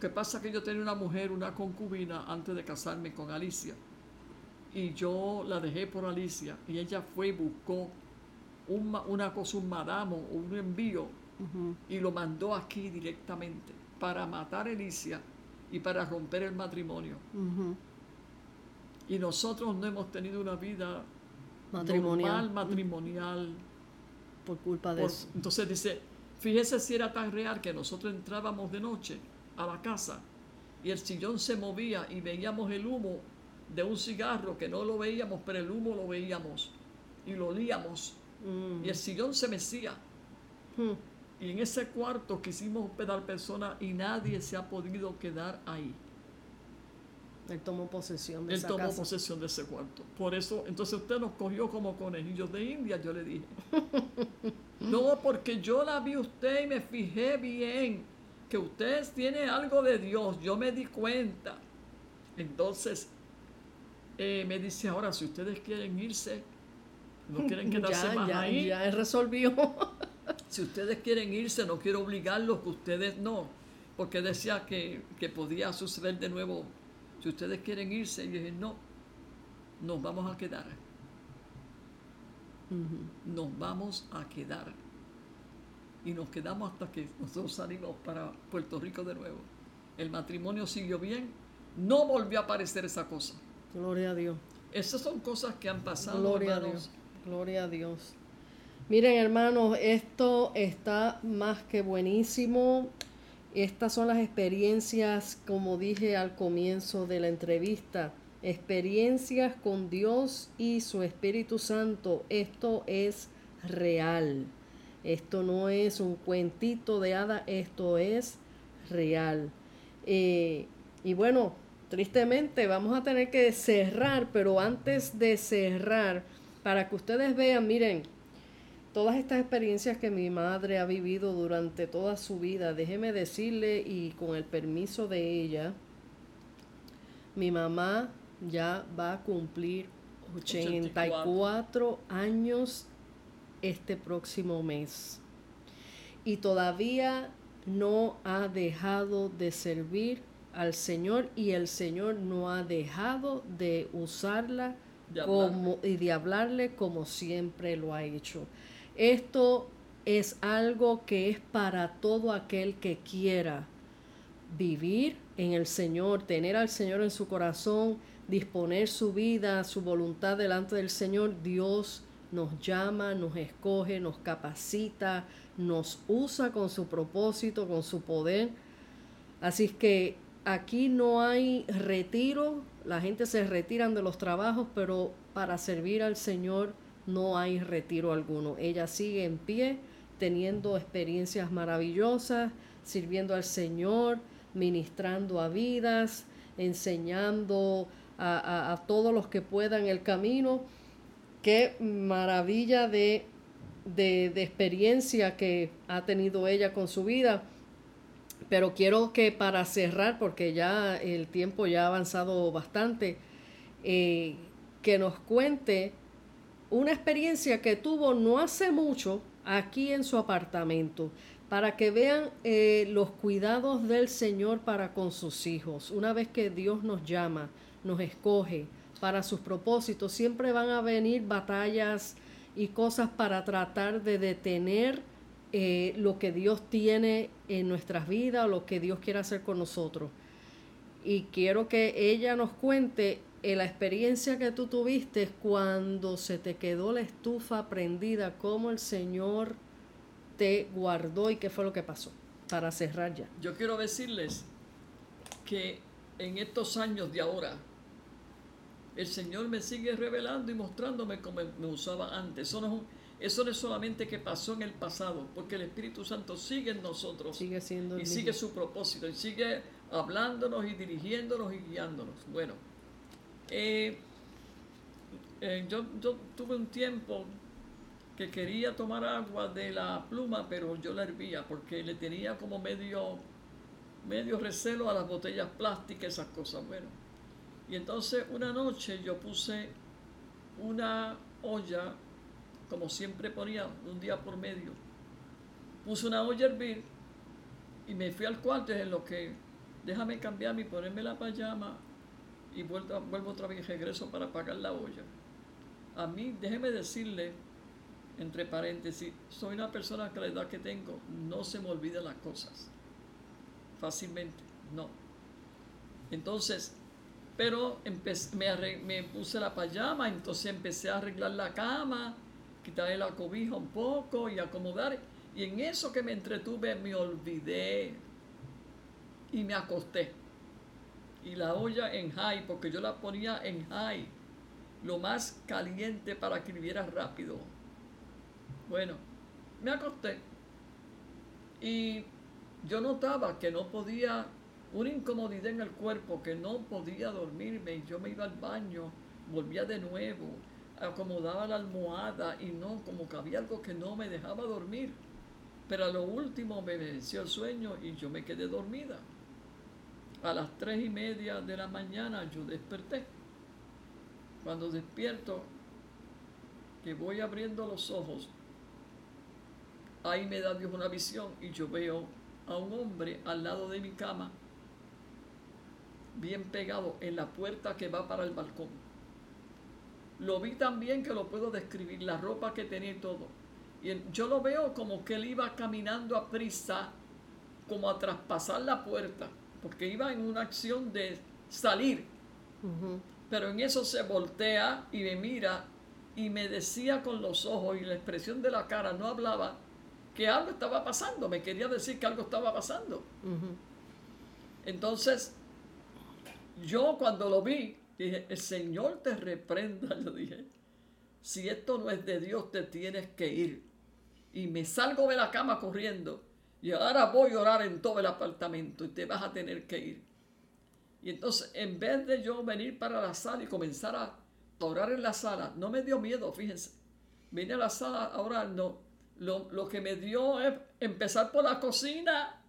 ¿qué pasa que yo tenía una mujer, una concubina, antes de casarme con Alicia? Y yo la dejé por Alicia y ella fue y buscó un una cosa, un madamo o un envío y lo mandó aquí directamente para matar a Alicia y para romper el matrimonio. Y nosotros no hemos tenido una vida Matrimonial. normal, matrimonial. Por culpa de Por- eso. entonces dice, fíjese si era tan real que nosotros entrábamos de noche a la casa y el sillón se movía y veíamos el humo de un cigarro que no lo veíamos, pero el humo lo veíamos y lo olíamos Mm. y el sillón se mecía. Mm. Y en ese cuarto quisimos hospedar personas y nadie se ha podido quedar ahí. Él tomó posesión de Él esa tomó casa. posesión de ese cuarto. Por eso, entonces usted nos cogió como conejillos de India, yo le dije. no, porque yo la vi usted y me fijé bien que usted tiene algo de Dios. Yo me di cuenta. Entonces, eh, me dice ahora, si ustedes quieren irse, no quieren quedarse ya, más ya, ahí. ya él resolvió. Si ustedes quieren irse, no quiero obligarlos, que ustedes no. Porque decía que, que podía suceder de nuevo. Si ustedes quieren irse, y dije, no, nos vamos a quedar. Nos vamos a quedar. Y nos quedamos hasta que nosotros salimos para Puerto Rico de nuevo. El matrimonio siguió bien. No volvió a aparecer esa cosa. Gloria a Dios. Esas son cosas que han pasado, Gloria a. Dios. Gloria a Dios. Miren, hermanos, esto está más que buenísimo. Estas son las experiencias, como dije al comienzo de la entrevista, experiencias con Dios y su Espíritu Santo. Esto es real. Esto no es un cuentito de hada, esto es real. Eh, y bueno, tristemente vamos a tener que cerrar, pero antes de cerrar, para que ustedes vean, miren, todas estas experiencias que mi madre ha vivido durante toda su vida, déjeme decirle y con el permiso de ella, mi mamá ya va a cumplir 84 años este próximo mes. Y todavía no ha dejado de servir al Señor y el Señor no ha dejado de usarla De como, y de hablarle como siempre lo ha hecho. Esto es algo que es para todo aquel que quiera vivir en el Señor, tener al Señor en su corazón, disponer su vida, su voluntad delante del Señor. Dios nos llama, nos escoge, nos capacita, nos usa con su propósito, con su poder. Así que aquí no hay retiro, la gente se retiran de los trabajos, pero para servir al Señor no hay retiro alguno. Ella sigue en pie, teniendo experiencias maravillosas, sirviendo al Señor, ministrando a vidas, enseñando a, a- a todos los que puedan el camino. Qué maravilla de, de, de experiencia que ha tenido ella con su vida. Pero quiero que para cerrar, porque ya el tiempo ya ha avanzado bastante, eh, que nos cuente una experiencia que tuvo no hace mucho aquí en su apartamento, para que vean eh, los cuidados del Señor para con sus hijos. Una vez que Dios nos llama, nos escoge para sus propósitos, siempre van a venir batallas, y cosas para tratar de detener eh, lo que Dios tiene en nuestras vidas, lo que Dios quiere hacer con nosotros. Y quiero que ella nos cuente eh, la experiencia que tú tuviste cuando se te quedó la estufa prendida, cómo el Señor te guardó y qué fue lo que pasó, para cerrar ya. Yo quiero decirles que en estos años de ahora, el Señor me sigue revelando y mostrándome como me usaba antes. Eso no, es eso no es solamente que pasó en el pasado, porque el Espíritu Santo sigue en nosotros. Sigue siendo y sigue su propósito, y sigue hablándonos y dirigiéndonos y guiándonos. Bueno, eh, eh, yo, yo tuve un tiempo que quería tomar agua de la pluma, pero yo la hervía porque le tenía como medio, medio recelo a las botellas plásticas, esas cosas. Bueno, y entonces una noche yo puse una olla, como siempre ponía, un día por medio. Puse una olla a hervir y me fui al cuarto en lo que déjame cambiarme y ponerme la pijama y vuelvo, vuelvo otra vez y regreso para apagar la olla. A mí, déjeme decirle, entre paréntesis, soy una persona que la edad que tengo no se me olvida las cosas fácilmente, no. Entonces, pero me, puse la pijama, entonces empecé a arreglar la cama, quitarle la cobija un poco y acomodar. Y en eso que me entretuve me olvidé y me acosté. Y la olla en high, porque yo la ponía en high, lo más caliente para que viviera rápido. Bueno, me acosté. Y yo notaba que no podía una incomodidad en el cuerpo que no podía dormirme yo me iba al baño, volvía de nuevo, acomodaba la almohada y no, como que había algo que no me dejaba dormir. Pero a lo último me venció el sueño y yo me quedé dormida. A las tres y media de la mañana yo desperté. Cuando despierto, que voy abriendo los ojos, ahí me da Dios una visión y yo veo a un hombre al lado de mi cama bien pegado en la puerta que va para el balcón. Lo vi también que lo puedo describir, la ropa que tenía y todo. Y yo lo veo como que él iba caminando a prisa, como a traspasar la puerta, porque iba en una acción de salir. Pero en eso se voltea y me mira y me decía con los ojos y la expresión de la cara, no hablaba, que algo estaba pasando, me quería decir que algo estaba pasando. Entonces yo cuando lo vi, dije, el Señor te reprenda, yo dije, si esto no es de Dios, te tienes que ir. Y me salgo de la cama corriendo. Y ahora voy a orar en todo el apartamento y te vas a tener que ir. Y entonces, en vez de yo venir para la sala y comenzar a orar en la sala, no me dio miedo, fíjense. Vine a la sala a orar, no. Lo, lo que me dio es empezar por la cocina.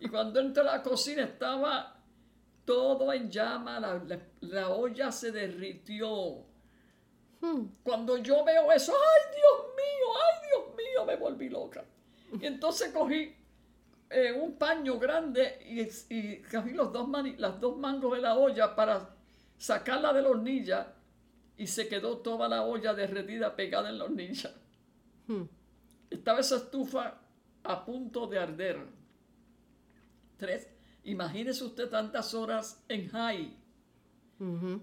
Y cuando entré a la cocina estaba todo en llama, la, olla se derritió. Hmm. Cuando yo veo eso, ay Dios mío, ay Dios mío, me volví loca. Y entonces cogí eh, un paño grande y, cogí los dos las dos mangos de la olla para sacarla de la hornilla y se quedó toda la olla derretida pegada en la hornilla. Hmm. Estaba esa estufa a punto de arder. Tres, Imagínese usted tantas horas en high.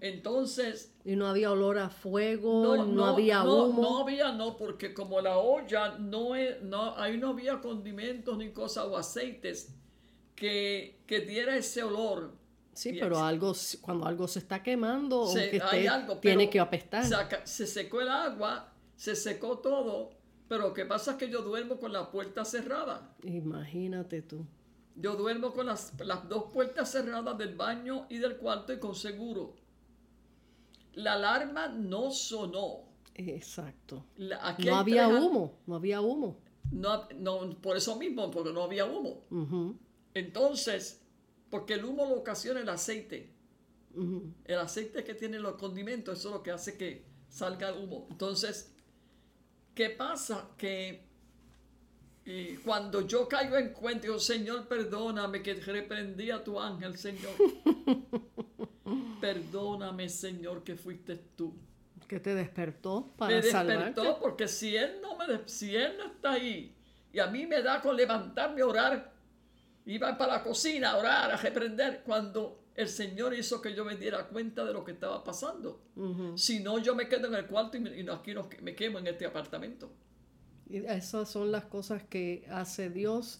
Entonces... Y no había olor a fuego, no, había humo. No había, no, porque como la olla no es, no, ahí no había condimentos ni cosas o aceites que, que diera ese olor. Sí, pero algo, cuando algo se está quemando, tiene que apestar. Se, secó el agua, se secó todo, pero lo que pasa es que yo duermo con la puerta cerrada. Imagínate tú. Yo duermo con las, dos puertas cerradas del baño y del cuarto y con seguro. La alarma no sonó. Exacto. no había humo, no había humo. No, por eso mismo, porque no había humo. Entonces, porque el humo lo ocasiona el aceite. El aceite que tiene los condimentos, eso es lo que hace que salga el humo. Entonces, ¿qué pasa? Que y cuando yo caigo en cuenta, digo, Señor, perdóname que reprendí a tu ángel, Señor. perdóname, Señor, que fuiste tú. Que te despertó para me salvarte. despertó porque si él no me si él no está ahí y a mí me da con levantarme a orar, iba para la cocina a orar, a reprender, cuando el Señor hizo que yo me diera cuenta de lo que estaba pasando. Ujú. Si no, yo me quedo en el cuarto y, me- y aquí nos- me quemo en este apartamento. Esas son las cosas que hace Dios.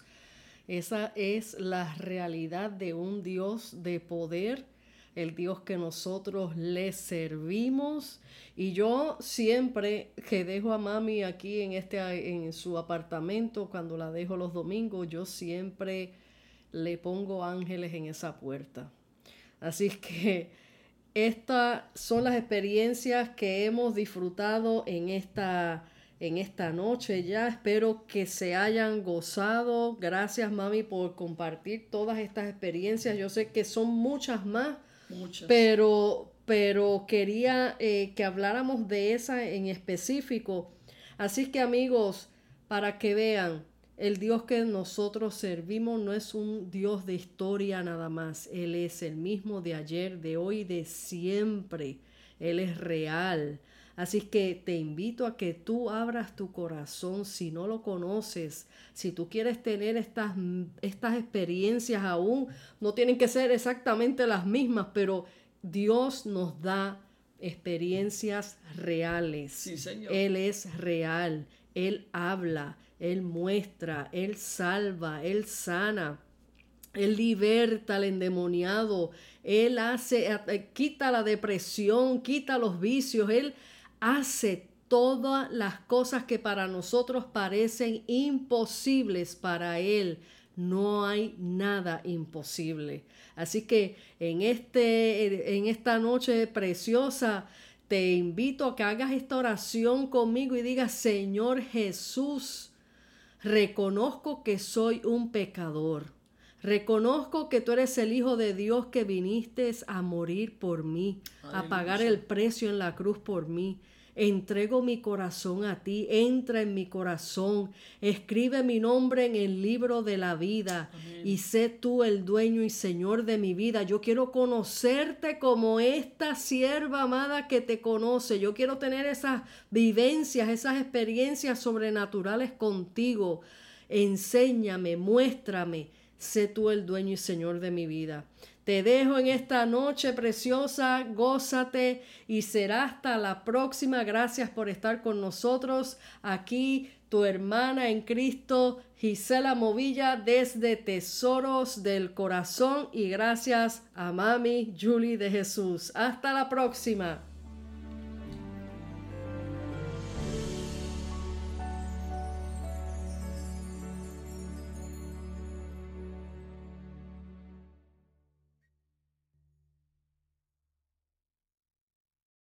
Esa es la realidad de un Dios de poder, el Dios que nosotros le servimos. Y yo siempre que dejo a mami aquí en este en su apartamento cuando la dejo los domingos, yo siempre le pongo ángeles en esa puerta. Así que estas son las experiencias que hemos disfrutado en esta, en esta noche ya. Espero que se hayan gozado. Gracias, mami, por compartir todas estas experiencias. Yo sé que son muchas más, Muchas. pero, pero quería eh, que habláramos de esa en específico. Así que amigos, para que vean, el Dios que nosotros servimos no es un Dios de historia nada más. Él es el mismo de ayer, de hoy, de siempre. Él es real. Así que te invito a que tú abras tu corazón si no lo conoces. Si tú quieres tener estas, estas experiencias aún, no tienen que ser exactamente las mismas, pero Dios nos da experiencias reales. Sí, Señor. Él es real. Él habla, Él muestra, Él salva, Él sana. Él liberta al endemoniado, Él hace, eh, quita la depresión, quita los vicios, Él hace todas las cosas que para nosotros parecen imposibles, para Él no hay nada imposible. Así que en, este, en esta noche preciosa, te invito a que hagas esta oración conmigo y digas, Señor Jesús, reconozco que soy un pecador. Reconozco que tú eres el Hijo de Dios que viniste a morir por mí, a pagar el precio en la cruz por mí. Entrego mi corazón a ti, entra en mi corazón, escribe mi nombre en el libro de la vida Amén. y sé tú el dueño y señor de mi vida. Yo quiero conocerte como esta sierva amada que te conoce. Yo quiero tener esas vivencias, esas experiencias sobrenaturales contigo. Enséñame, muéstrame, sé tú el dueño y señor de mi vida. Te dejo en esta noche preciosa, gózate y será hasta la próxima. Gracias por estar con nosotros aquí, tu hermana en Cristo, Gisela Movilla, desde Tesoros del Corazón y gracias a Mami Julie de Jesús. Hasta la próxima.